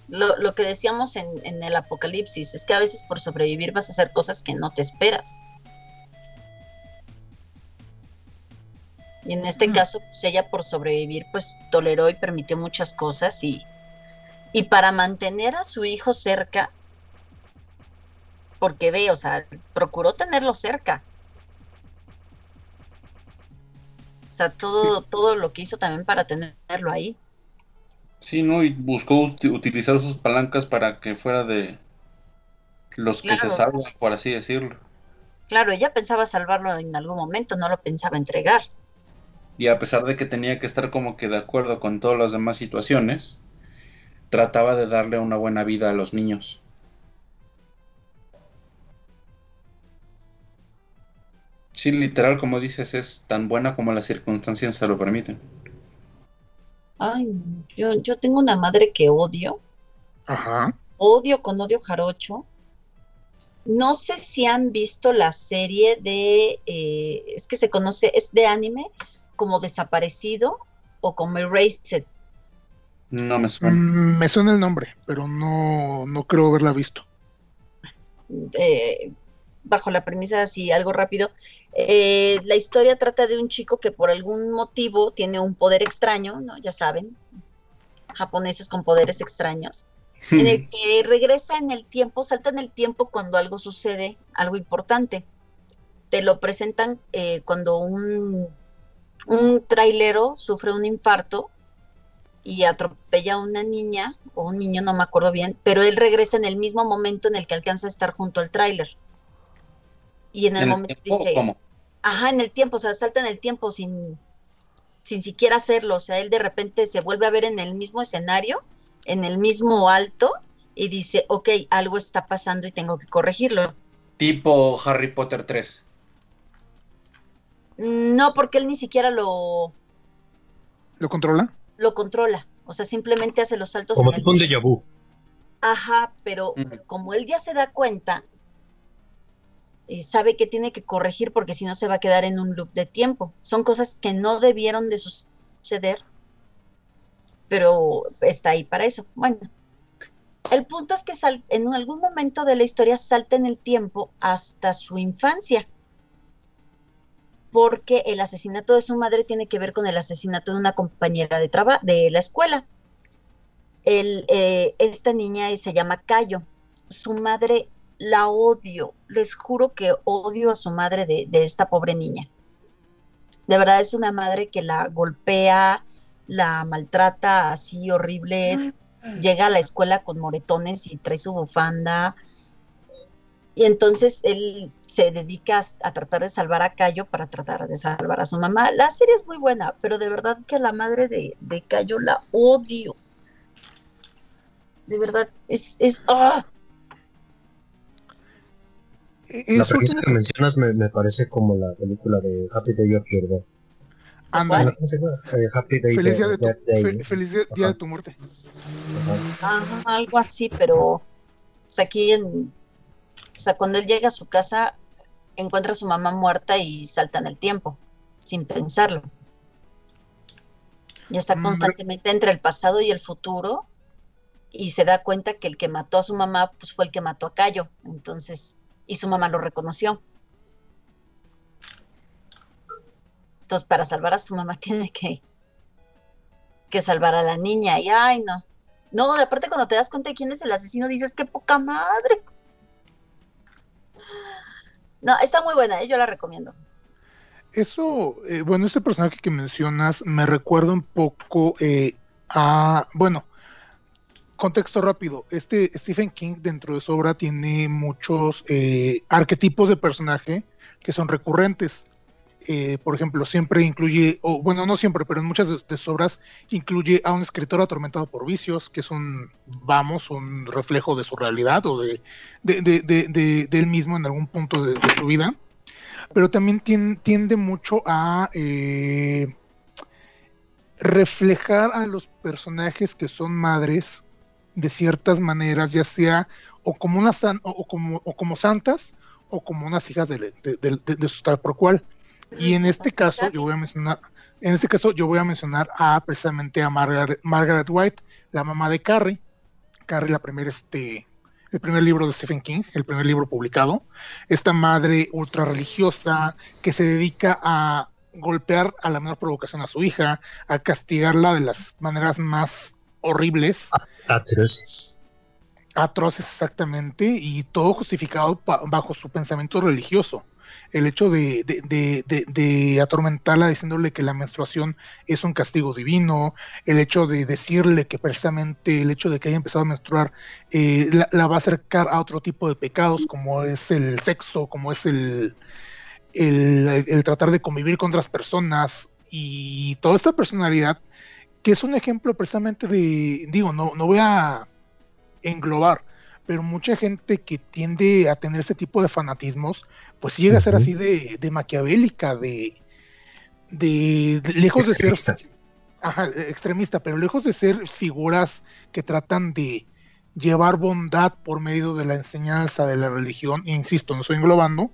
lo, lo que decíamos en, en el apocalipsis, es que a veces por sobrevivir vas a hacer cosas que no te esperas. Y en este Mm. caso, pues ella por sobrevivir, pues toleró y permitió muchas cosas y, y para mantener a su hijo cerca, porque ve, o sea, procuró tenerlo cerca. O sea, todo, todo lo que hizo también para tenerlo ahí. Sí, ¿no? Y buscó uti- utilizar sus palancas para que fuera de los que se salvan, por así decirlo. Claro, ella pensaba salvarlo en algún momento, no lo pensaba entregar. Y a pesar de que tenía que estar como que de acuerdo con todas las demás situaciones, trataba de darle una buena vida a los niños. Sí, literal, como dices, es tan buena como las circunstancias se lo permiten. Ay, yo, yo tengo una madre que odio, Ajá. odio con odio jarocho. No sé si han visto la serie de, eh, es que se conoce, es de anime, como Desaparecido o como Erased. No me suena. Mm, me suena el nombre, pero no, no creo haberla visto. eh, bajo la premisa así, algo rápido. eh, la historia trata de un chico que por algún motivo tiene un poder extraño, ¿no? Ya saben, japoneses con poderes extraños, en el que regresa en el tiempo, salta en el tiempo cuando algo sucede, algo importante. Te lo presentan eh, cuando un, un trailero sufre un infarto y atropella a una niña o un niño, no me acuerdo bien, pero él regresa en el mismo momento en el que alcanza a estar junto al tráiler. Y en el ¿En el momento dice, cómo? ajá, en el tiempo, o sea, salta en el tiempo sin, sin siquiera hacerlo, o sea, él de repente se vuelve a ver en el mismo escenario, en el mismo alto, y dice, ok, algo está pasando y tengo que corregirlo. Tipo Harry Potter 3. No, porque él ni siquiera lo, ¿Lo controla? lo controla, o sea, simplemente hace los saltos Como en el un déjà vu. Ajá, pero como él ya se da cuenta y sabe que tiene que corregir porque si no se va a quedar en un loop de tiempo. Son cosas que no debieron de suceder, pero está ahí para eso. Bueno, el punto es que en algún momento de la historia salta en el tiempo hasta su infancia, porque el asesinato de su madre tiene que ver con el asesinato de una compañera de de la escuela el, eh, esta niña se llama Cayo. Su madre la odio. Les juro que odio a su madre de, de esta pobre niña. De verdad es una madre que la golpea, la maltrata así horrible. Llega a la escuela con moretones y trae su bufanda. Y entonces él se dedica a, a tratar de salvar a Cayo para tratar de salvar a su mamá. La serie es muy buena, pero de verdad que a la madre de, de Cayo la odio de verdad, es, es, ¡ah! La premisa que mencionas me, me parece como la película de Happy Day of Your Death. Day Feliz día de de tu, Death Day, fe- ¿no? feliz día- día de Ajá. tu muerte. Ajá. Ajá, algo así, pero pues aquí en, o sea, cuando él llega a su casa, encuentra a su mamá muerta y salta en el tiempo, sin pensarlo. Y está Mm, constantemente entre el pasado y el futuro, y se da cuenta que el que mató a su mamá, pues fue el que mató a Cayo, entonces, y su mamá lo reconoció. Entonces, para salvar a su mamá tiene que, que salvar a la niña, y ay, no. No, de aparte cuando te das cuenta de quién es el asesino, dices, qué poca madre. No, está muy buena, ¿eh? yo la recomiendo. Eso, eh, bueno, ese personaje que mencionas me recuerda un poco eh, a, bueno, contexto rápido. Este Stephen King dentro de su obra tiene muchos eh, arquetipos de personaje que son recurrentes. Eh, por ejemplo, siempre incluye, o bueno, no siempre, pero en muchas de, sus obras incluye a un escritor atormentado por vicios, que es un, vamos, un reflejo de su realidad o de, él mismo en algún punto de, su vida. Pero también tien- tiende mucho a eh, reflejar a los personajes que son madres de ciertas maneras, ya sea o como unas o, como, o como santas o como unas hijas de- de su tal por cual. Y en este caso yo voy a mencionar, en este caso yo voy a mencionar a precisamente a Margaret, Margaret White, la mamá de Carrie. Carrie, la primera, este, el primer libro de Stephen King, el primer libro publicado. Esta madre ultra religiosa que se dedica a golpear a la menor provocación a su hija, a castigarla de las maneras más horribles Atroces. atroces exactamente y todo justificado bajo su pensamiento religioso. El hecho de, de- de- de- de atormentarla diciéndole que la menstruación es un castigo divino, el hecho de decirle que precisamente el hecho de que haya empezado a menstruar eh, la, la va a acercar a otro tipo de pecados como es el sexo, como es el, el, el tratar de convivir con otras personas y toda esta personalidad que es un ejemplo precisamente de, digo, no, no voy a englobar, pero mucha gente que tiende a tener este tipo de fanatismos, pues llega a ser así de, de maquiavélica, de, de, de- lejos de ser ajá, extremista, pero lejos de ser figuras que tratan de llevar bondad por medio de la enseñanza de la religión, insisto, no estoy englobando,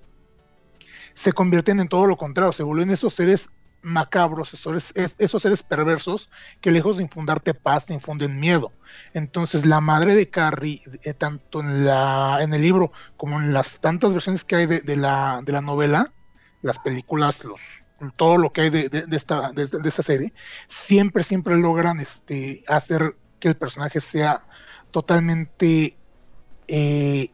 se convierten en todo lo contrario, se vuelven esos seres macabros, esos seres, esos seres perversos que lejos de infundarte paz, te infunden miedo. Entonces la madre de Carrie, eh, tanto en, la, en el libro como en las tantas versiones que hay de, la, de la novela, las películas, todo lo que hay de, esta, de, serie, siempre, siempre logran este, hacer que el personaje sea totalmente... eh,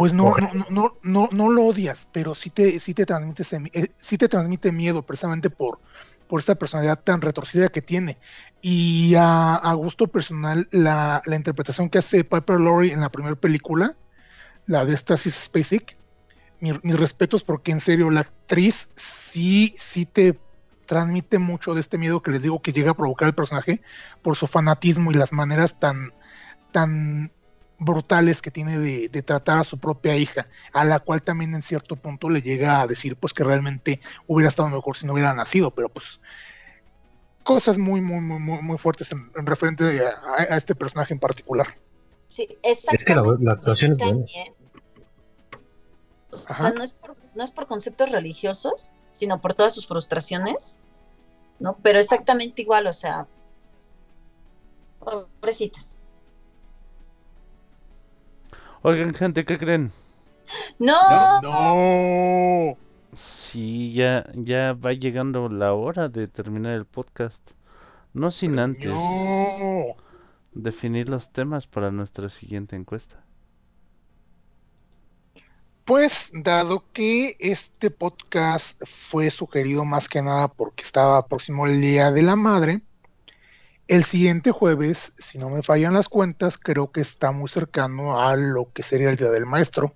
pues no, no, no, no, no, no lo odias, pero sí te, sí te transmite, eh, sí te transmite miedo precisamente por, por esta personalidad tan retorcida que tiene. Y a, a gusto personal, la, la interpretación que hace Piper Laurie en la primera película, la de Stasis Spacek, mi- mis respetos porque en serio la actriz sí, sí te transmite mucho de este miedo que les digo que llega a provocar el personaje por su fanatismo y las maneras tan, tan brutales que tiene de, de tratar a su propia hija, a la cual también en cierto punto le llega a decir pues que realmente hubiera estado mejor si no hubiera nacido, pero pues cosas muy, muy, muy, muy, muy fuertes en, en referente a, a este personaje en particular. Sí, Es que la, exactamente. la actuación es buena. O sea, no es, por, no es por conceptos religiosos, sino por todas sus frustraciones, ¿no? Pero exactamente igual, o sea, pobrecitas. Oigan, gente, ¿qué creen? No, No. Sí, ya, ya va llegando la hora de terminar el podcast. No sin antes No. definir los temas para nuestra siguiente encuesta. Pues dado que este podcast fue sugerido más que nada porque estaba próximo el Día de la Madre, el siguiente jueves, si no me fallan las cuentas, creo que está muy cercano a lo que sería el Día del Maestro.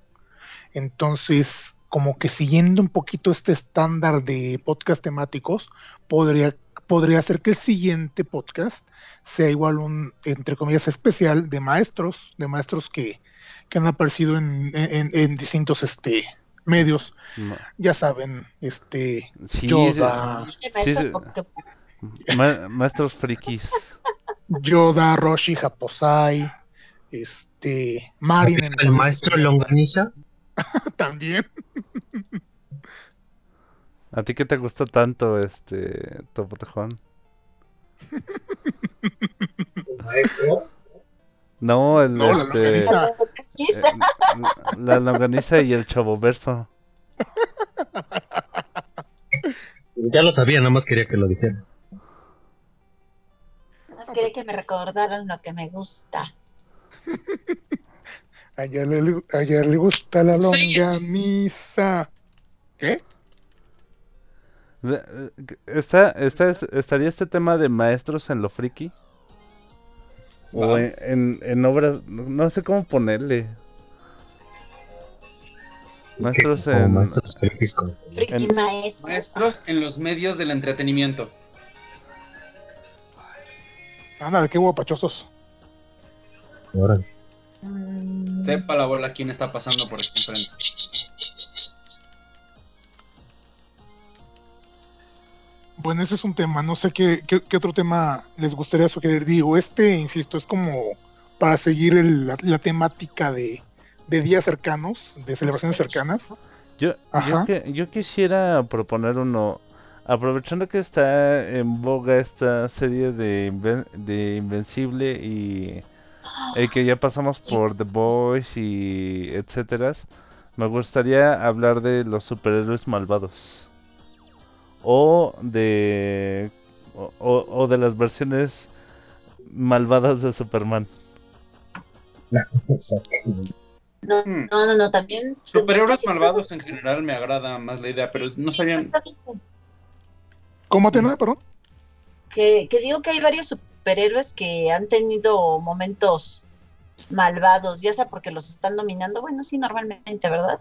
Entonces, como que siguiendo un poquito este estándar de podcast temáticos, podría, podría ser que el siguiente podcast sea igual un, entre comillas, especial de maestros, de maestros que, que han aparecido en, en- en distintos este, medios. Ya saben, este, Sí, Yoda, sí, sí. Ma- maestros frikis. Yoda, Roshi, Japosai, este, Marin en El maestro Longaniza. también. ¿A ti qué te gustó tanto este Topo Tejón? Maestro. No, el No, la este longaniza. Sí, eh, la longaniza y el chavoverso. Ya lo sabía, nada más quería que lo dijera. Quería que me recordaran lo que me gusta. Ayer le, ayer le gusta la longaniza. ¿Qué? Eh, Está, está, estaría este tema de maestros en lo friki. O Va. en, en, en obras, no sé cómo ponerle. Maestros en... maestros En- maestro. Maestros en los medios del entretenimiento. Ándale, qué guapachosos. Órale. Mm, Sepa la bola quién está pasando por aquí enfrente. Bueno, ese es un tema. No sé qué, qué, qué otro tema les gustaría sugerir. Digo, este, insisto, es como para seguir el- la, la temática de, de días cercanos, de celebraciones cercanas. Yo, yo, Ajá. que- yo quisiera proponer uno, aprovechando que está en boga esta serie de, Inven- de Invencible y el que ya pasamos por The Boys y etcétera, me gustaría hablar de los superhéroes malvados. O de... O, de las versiones malvadas de Superman. No, Hmm. no, no, no, también. Superhéroes malvados en general me agrada más la idea, pero no sabían. ¿Cómo te nada, perdón? Que, que digo que hay varios superhéroes que han tenido momentos malvados, ya sea porque los están dominando, bueno, sí, normalmente, ¿verdad?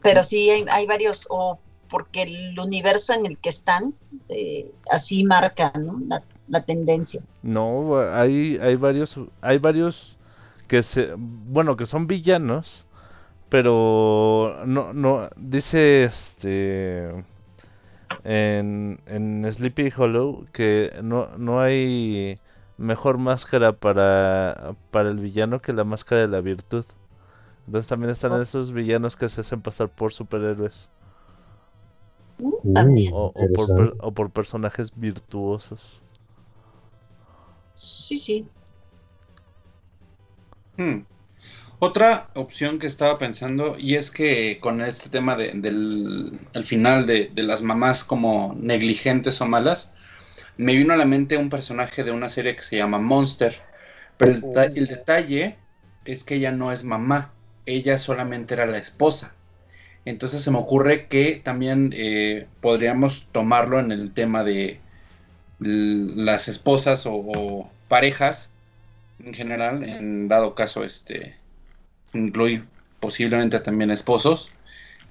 Pero sí hay, hay varios, o porque el universo en el que están eh, así marca ¿no? la, la tendencia. No, hay, hay varios, hay varios que se, bueno, que son villanos, pero no, no, dice este en, en Sleepy Hollow que no, no hay mejor máscara para, para el villano que la máscara de la virtud. Entonces también están Ops. esos villanos que se hacen pasar por superhéroes También. o, o por, o por personajes virtuosos. Sí, sí. Hmm. Otra opción que estaba pensando, y es que con este tema de- del el final de, de las mamás como negligentes o malas, me vino a la mente un personaje de una serie que se llama Monster. Pero el, deta- el detalle es que ella no es mamá, ella solamente era la esposa. Entonces se me ocurre que también eh, podríamos tomarlo en el tema de las esposas o, o parejas en general, en dado caso, este, incluir posiblemente también esposos,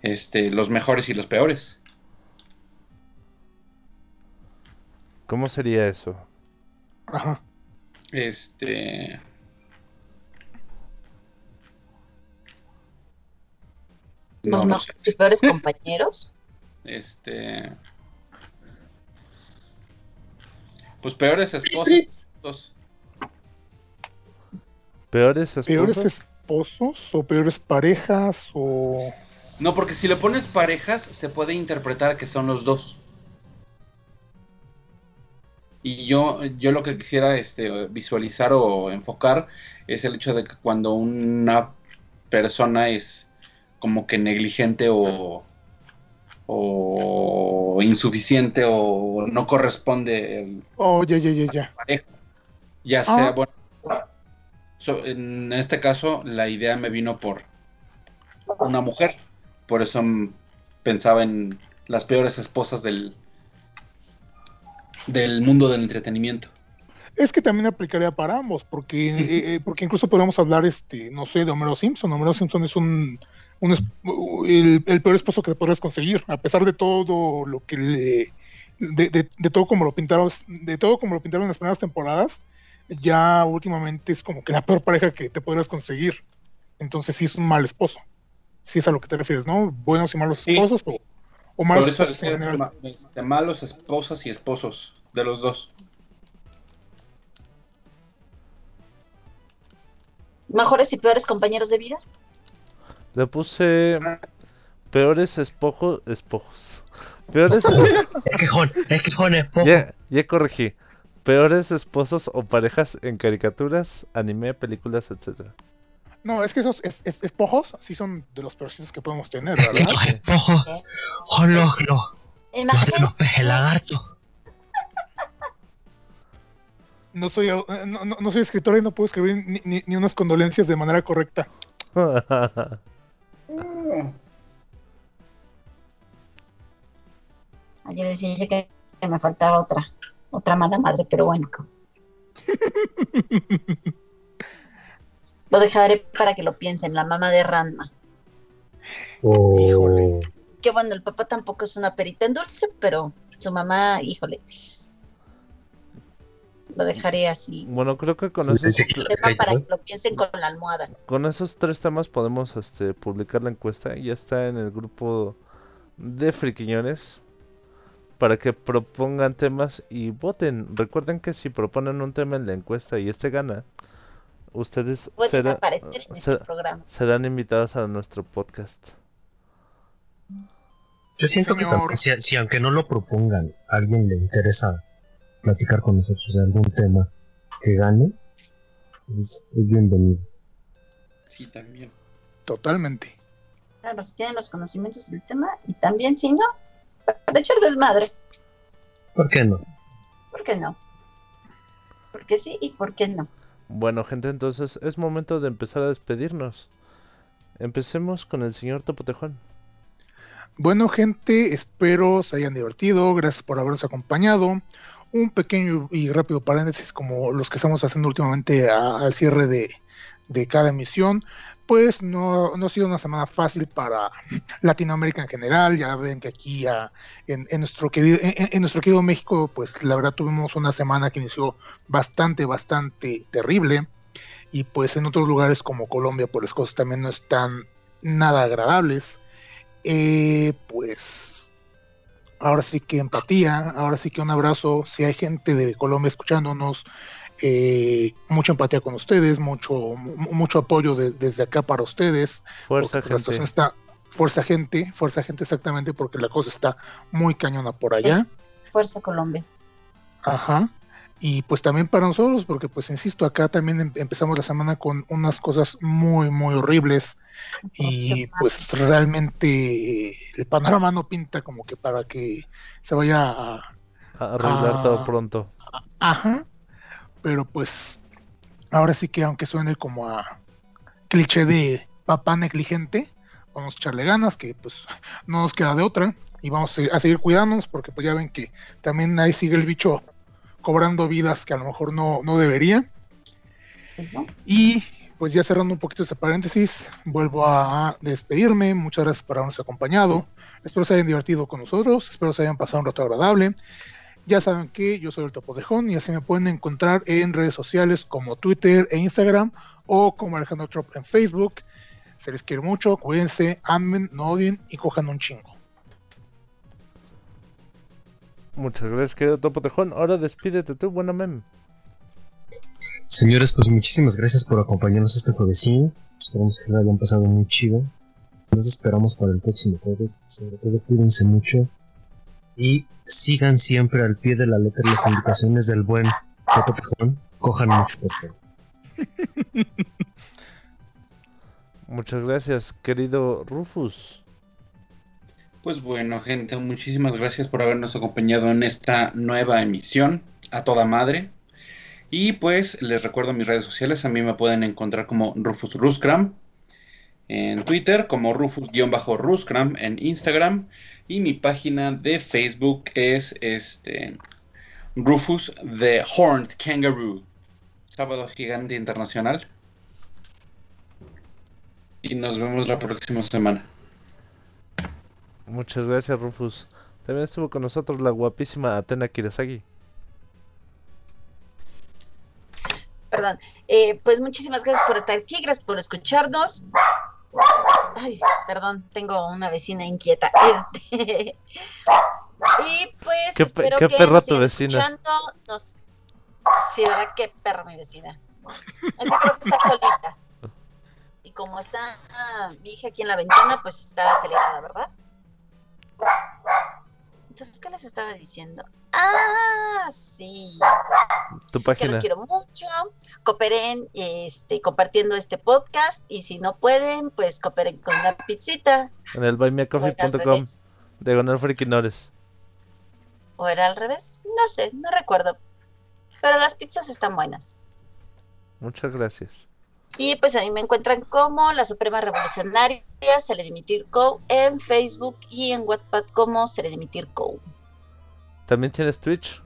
este, los mejores y los peores. ¿Cómo sería eso? Ajá. Este, no, Los no sé. y peores compañeros. Este, pues peores esposas. esposos. ¿Peores esposos? ¿Peores esposos o peores parejas o...? No, porque si le pones parejas, se puede interpretar que son los dos. Y yo, yo lo que quisiera este, visualizar o enfocar es el hecho de que cuando una persona es como que negligente o, o insuficiente o no corresponde el- Oh, ya, ya, ya, a su pareja, ya sea, Ah. bueno, so- en este caso la idea me vino por una mujer, por eso pensaba en las peores esposas del del mundo del entretenimiento. Es que también aplicaría para ambos, porque, eh, eh, porque incluso podemos hablar, este, no sé, de Homero Simpson. Homero Simpson es un, un el, el peor esposo que podrías conseguir, a pesar de todo lo que le, de, de- de todo como lo pintaron, de todo como lo pintaron en las primeras temporadas, ya últimamente es como que la peor pareja que te podrías conseguir. Entonces sí es un mal esposo. Si es a lo que te refieres, ¿no? Buenos y malos Sí. esposos o, o malos Por eso esposos en decía general. ma- este, malos esposas y esposos de los dos. Mejores y peores compañeros de vida. Le puse peores espojos, espojos. Peores, Es quejón, es quejón, es poco. ya, ya corregí. Peores esposos o parejas en caricaturas, anime, películas, etcétera. No, es que esos es, es- espojos sí son de los peorcitos que podemos tener, ¿verdad? Estos espojos son los, los, los, lagartos. No soy, no, no- no soy escritora y no puedo escribir ni, ni- ni unas condolencias de manera correcta. Ayer decía yo que que me faltaba otra, otra mala madre, pero bueno. Lo dejaré para que lo piensen, la mamá de Ranma. O Híjole. Que bueno, el papá tampoco es una perita en dulce, pero su mamá, híjole. Lo dejaré así. Bueno, creo que con Sí, esos, Tema para que lo piensen con la almohada. con esos tres temas podemos este, publicar la encuesta. Ya está en el grupo de friquiñones. Para que propongan temas y voten. Recuerden que si proponen un tema en la encuesta y este gana, ustedes será- en este serán invitados a nuestro podcast. Yo siento que también, si, si aunque no lo propongan, a alguien le interesa platicar con nosotros de algún tema que gane, es, es bienvenido. Sí, también. Totalmente. Claro, si tienen los conocimientos del tema y también si no, para echar desmadre. ¿Por qué no? ¿Por qué no? Porque sí y por qué no. Bueno, gente, entonces es momento de empezar a despedirnos. Empecemos con el señor Topotejón. Bueno, gente, espero se hayan divertido. Gracias por habernos acompañado. Un pequeño y rápido paréntesis, como los que estamos haciendo últimamente a- al cierre de, de cada emisión. Pues no, no ha sido una semana fácil para Latinoamérica en general. Ya ven que aquí ah, en, nuestro querido, en, en nuestro querido México, pues la verdad tuvimos una semana que inició bastante, bastante terrible. Y pues en otros lugares como Colombia, pues las cosas también no están nada agradables. Eh, pues ahora sí que empatía, ahora sí que un abrazo. Si hay gente de Colombia escuchándonos, eh, mucha empatía con ustedes, mucho, mu- mucho apoyo de- desde acá para ustedes. Fuerza, la gente. situación está, fuerza gente, fuerza gente exactamente porque la cosa está muy cañona por allá. Fuerza Colombia. Ajá. Y pues también para nosotros, porque pues insisto, acá también em- empezamos la semana con unas cosas muy, muy horribles y pues realmente eh, el panorama no pinta como que para que se vaya a... A arreglar todo pronto. Ajá. Pero pues ahora sí que aunque suene como a cliché de papá negligente, vamos a echarle ganas, que pues no nos queda de otra y vamos a se- a seguir cuidándonos porque pues ya ven que también ahí sigue el bicho cobrando vidas que a lo mejor no, no debería. Y pues ya cerrando un poquito ese paréntesis, vuelvo a despedirme. Muchas gracias por habernos acompañado. Espero se hayan divertido con nosotros, espero se hayan pasado un rato agradable. Ya saben que yo soy el Topodejón y así me pueden encontrar en redes sociales como Twitter e Instagram o como Alejandro Trop en Facebook. Se les quiere mucho, cuídense, amen, no odien y cojan un chingo. Muchas gracias, querido Topotejón. Ahora despídete tú, buena mem. Señores, pues muchísimas gracias por acompañarnos este juevesín. Esperamos que lo hayan pasado muy chido. Nos esperamos para el próximo jueves. Sobre todo cuídense mucho. Y sigan siempre al pie de la letra las indicaciones del buen Toto Tejón. Cojan mucho, favor. Muchas gracias, querido Rufus. Pues bueno, gente, muchísimas gracias por habernos acompañado en esta nueva emisión. A toda madre. Y pues les recuerdo mis redes sociales. A mí me pueden encontrar como Rufus Ruskram en Twitter, como Rufus-Ruskram en Instagram. Y mi página de Facebook es este Rufus the Horned Kangaroo. Sábado Gigante Internacional. Y nos vemos la próxima semana. Muchas gracias, Rufus. También estuvo con nosotros la guapísima Atena Kirasagi. Perdón. Eh, pues muchísimas gracias por estar aquí, gracias por escucharnos. Ay, perdón, tengo una vecina inquieta. Este. Y pues. Qué pe- qué que nos tu vecina. escuchando. Nos... Sí, ¿verdad? Qué perra mi vecina. Es que creo que está solita. Y como está ah, mi hija aquí en la ventana, pues está acelerada, ¿verdad? Entonces, ¿qué les estaba diciendo? Ah, sí. Tu que página. los quiero mucho. Cooperen este, compartiendo este podcast y si no pueden, pues cooperen con una pizzita. En el buymeacoffee.com. Diagonal Friquinores. ¿O era al revés? No sé, no recuerdo. Pero las pizzas están buenas. Muchas gracias. Y pues a mí me encuentran como la Suprema Revolucionaria Serenimitir Co. en Facebook y en Wattpad como Serenimitir Co. ¿También tienes Twitch?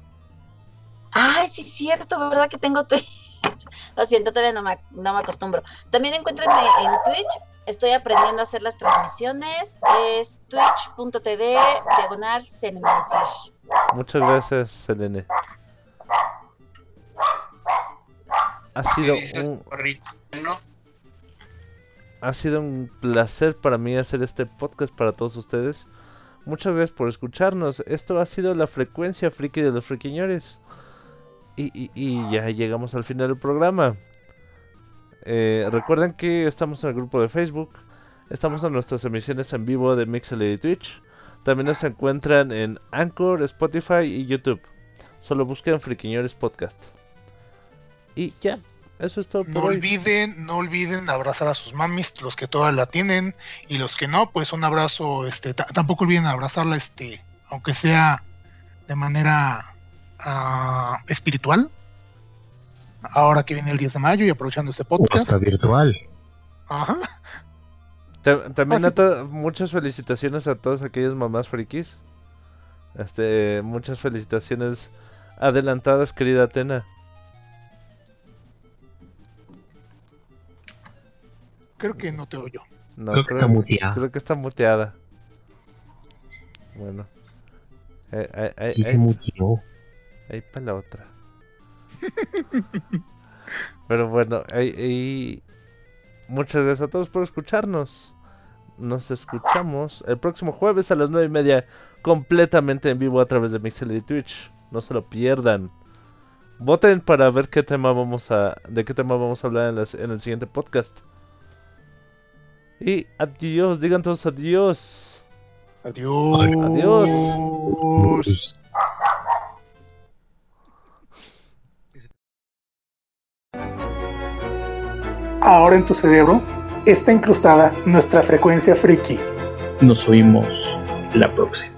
Ay, sí es cierto, ¿verdad que tengo Twitch? Lo siento, todavía no me, no me acostumbro. También encuéntrenme en Twitch. Estoy aprendiendo a hacer las transmisiones. Es twitch.tv diagonal Cinematic. Muchas gracias, Selene. Ha sido ¿Qué dices, un? ¿No? ha sido un placer para mí hacer este podcast para todos ustedes. Muchas gracias por escucharnos. Esto ha sido la frecuencia friki de los friquiñores. Y, y- y ya llegamos al final del programa. Eh, recuerden que estamos en el grupo de Facebook. Estamos en nuestras emisiones en vivo de Mixel y Twitch. También nos encuentran en Anchor, Spotify y YouTube. Solo busquen Friquiñores Podcast. Y ya, eso es todo por No hoy. olviden, no olviden abrazar a sus mamis, los que todavía la tienen, y los que no, pues un abrazo, este, ta- tampoco olviden abrazarla, este, aunque sea de manera ah, espiritual. Ahora que viene el 10 de mayo y aprovechando este O podcast. hasta virtual. Ajá. Ta- También Ah, sí. muchas felicitaciones a todas aquellas mamás frikis. Este, muchas felicitaciones adelantadas, querida Atena. Creo que no te oyo. No, Creo que está muteada. creo que está muteada. Bueno. Eh, eh, eh, Sí eh, se mutió. ahí para la otra. Pero bueno, ahí, ahí- muchas gracias a todos por escucharnos. Nos escuchamos el próximo jueves a las nueve y media, completamente en vivo a través de Mixel y Twitch. No se lo pierdan. Voten para ver qué tema vamos a, de qué tema vamos a hablar en, las- en el siguiente podcast. Y adiós, digan todos adiós. Adiós. Adiós. Ahora en tu cerebro está incrustada nuestra frecuencia friki. Nos oímos la próxima.